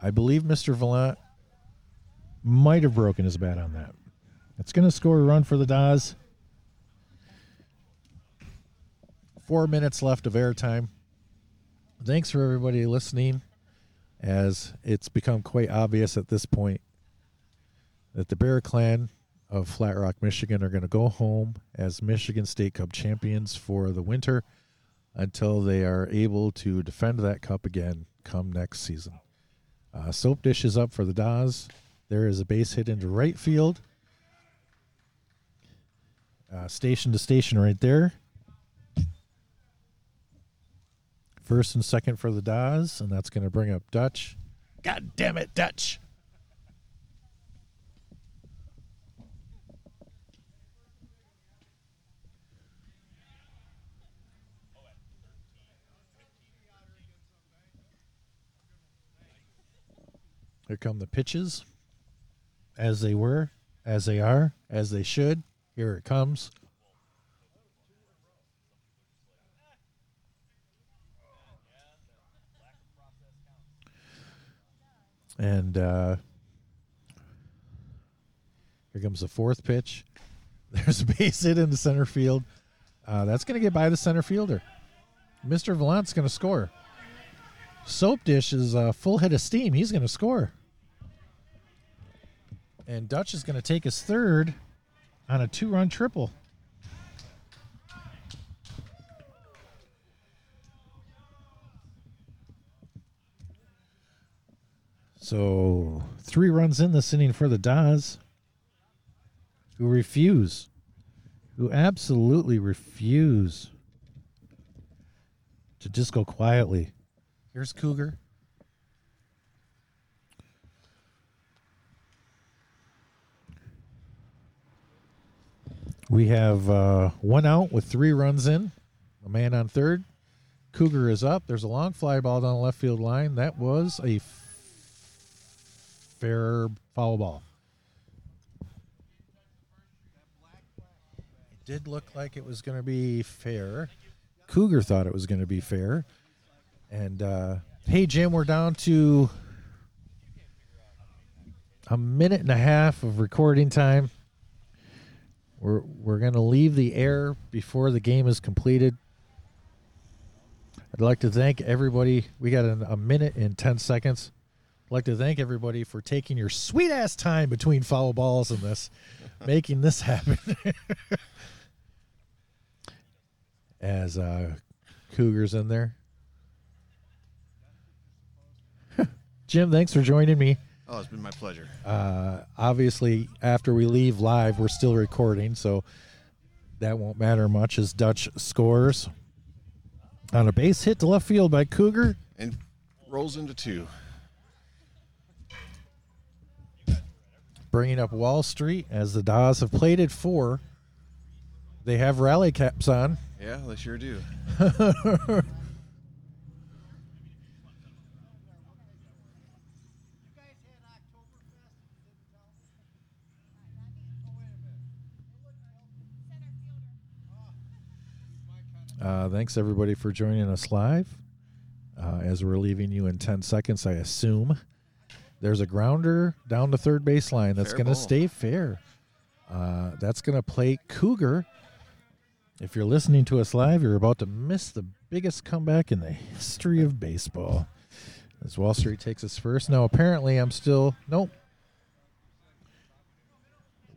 I believe Mister Volant might have broken his bat on that. It's going to score a run for the Dahs. Four minutes left of airtime. Thanks for everybody listening, as it's become quite obvious at this point that the Bear Clan of Flat Rock, Michigan are going to go home as Michigan State Cup champions for the winter until they are able to defend that cup again come next season. Uh, soap dish is up for the Dahs. There is a base hit into right field. Uh, station to station right there. First and second for the Dahs, and that's going to bring up Dutch. God damn it, Dutch. Here come the pitches. As they were, as they are, as they should. Here it comes. And uh, here comes the fourth pitch. There's a base hit in the center field. Uh, that's going to get by the center fielder. Mr. Vallant's going to score. Soap Dish is uh, full head of steam. He's going to score. And Dutch is going to take his third on a two run triple. So three runs in this inning for the Dahs, who refuse, who absolutely refuse to just go quietly. Here's Cougar. We have uh, one out with three runs in, a man on third. Cougar is up. There's a long fly ball down the left field line. That was a f- fair foul ball. It did look like it was going to be fair. Cougar thought it was going to be fair. And uh, hey, Jim, we're down to a minute and a half of recording time. We're we're going to leave the air before the game is completed. I'd like to thank everybody. We got an, a minute and 10 seconds. I'd like to thank everybody for taking your sweet ass time between foul balls and this, making this happen. As uh, Cougars in there. Jim, thanks for joining me. Oh, it's been my pleasure. Uh, obviously, after we leave live, we're still recording, so that won't matter much as Dutch scores on a base hit to left field by Cougar. And rolls into two. bringing up Wall Street as the Dahs have played at four. They have rally caps on. Yeah, they sure do. Uh, thanks everybody for joining us live. Uh, as we're leaving you in 10 seconds, I assume. There's a grounder down the third baseline that's going to stay fair. Uh, that's going to play Cougar. If you're listening to us live, you're about to miss the biggest comeback in the history of baseball. As Wall Street takes us first. Now, apparently, I'm still. Nope.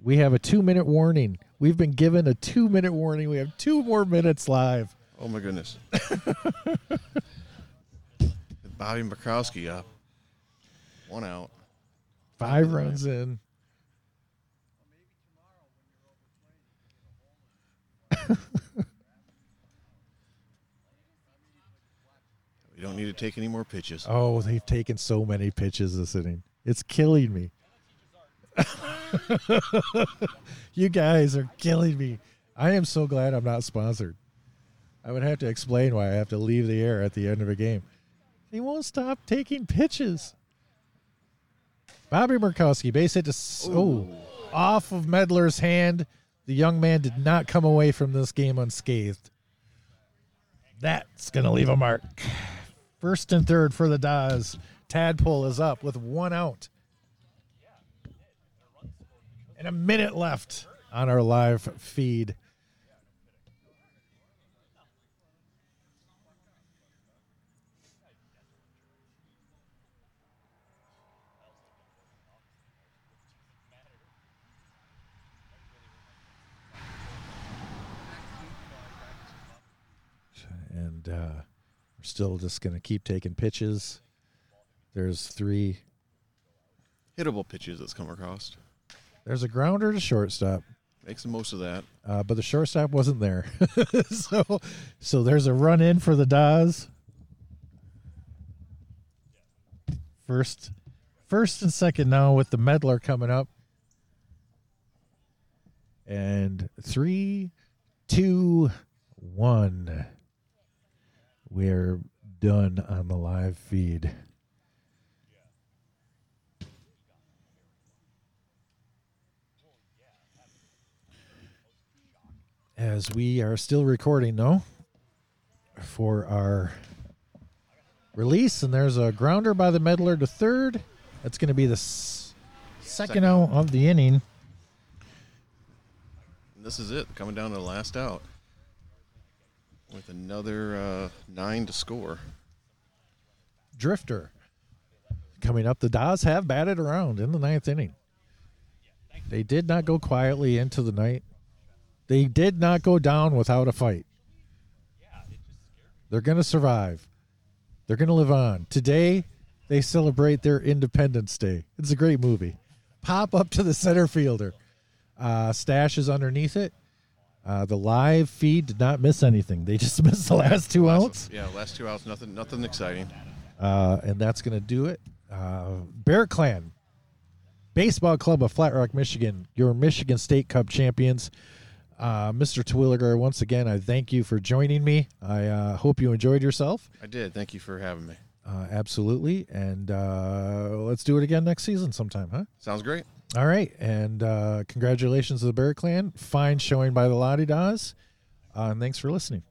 We have a two minute warning. We've been given a two minute warning. We have two more minutes live. Oh my goodness. Bobby Murkowski up. One out. Five runs in. We don't need to take any more pitches. Oh, they've taken so many pitches this inning. It's killing me. you guys are killing me. I am so glad I'm not sponsored. I would have to explain why I have to leave the air at the end of a game. He won't stop taking pitches. Bobby Murkowski, base hit to oh, off of Medler's hand. The young man did not come away from this game unscathed. That's going to leave a mark. First and third for the Dahs. Tadpole is up with one out. And a minute left on our live feed. And uh, we're still just going to keep taking pitches. There's three. Hittable pitches that's come across. There's a grounder to shortstop. Makes the most of that. uh, but the shortstop wasn't there. so, so there's a run in for the Dahs. First, first and second now with the Medler coming up, and three, two, one. We're done on the live feed. As we are still recording though for our release and there's a grounder by the meddler to third that's going to be the s- second, Second. out of the inning And this is it. Coming down to the last out. With another uh, nine to score. drifter coming up the Dahs have batted around in the ninth inning they did not go quietly into the night they did not go down without a fight they're going to survive they're going to live on today they celebrate their independence day it's a great movie pop up to the center fielder uh, stash is underneath it uh, the live feed did not miss anything they just missed the last two outs Yeah, last two outs. Nothing. Nothing exciting. uh, and that's going to do it. Uh, Bear Clan Baseball Club of Flat Rock, Michigan, your Michigan State Cup champions. Uh, Mr. Terwilliger, once again, I thank you for joining me. I uh, hope you enjoyed yourself. I did. Thank you for having me. Uh, absolutely. And uh, let's do it again next season sometime, huh? Sounds great. All right. And uh, congratulations to the Bear Clan. Fine showing by the La De Dahs. Uh, and thanks for listening.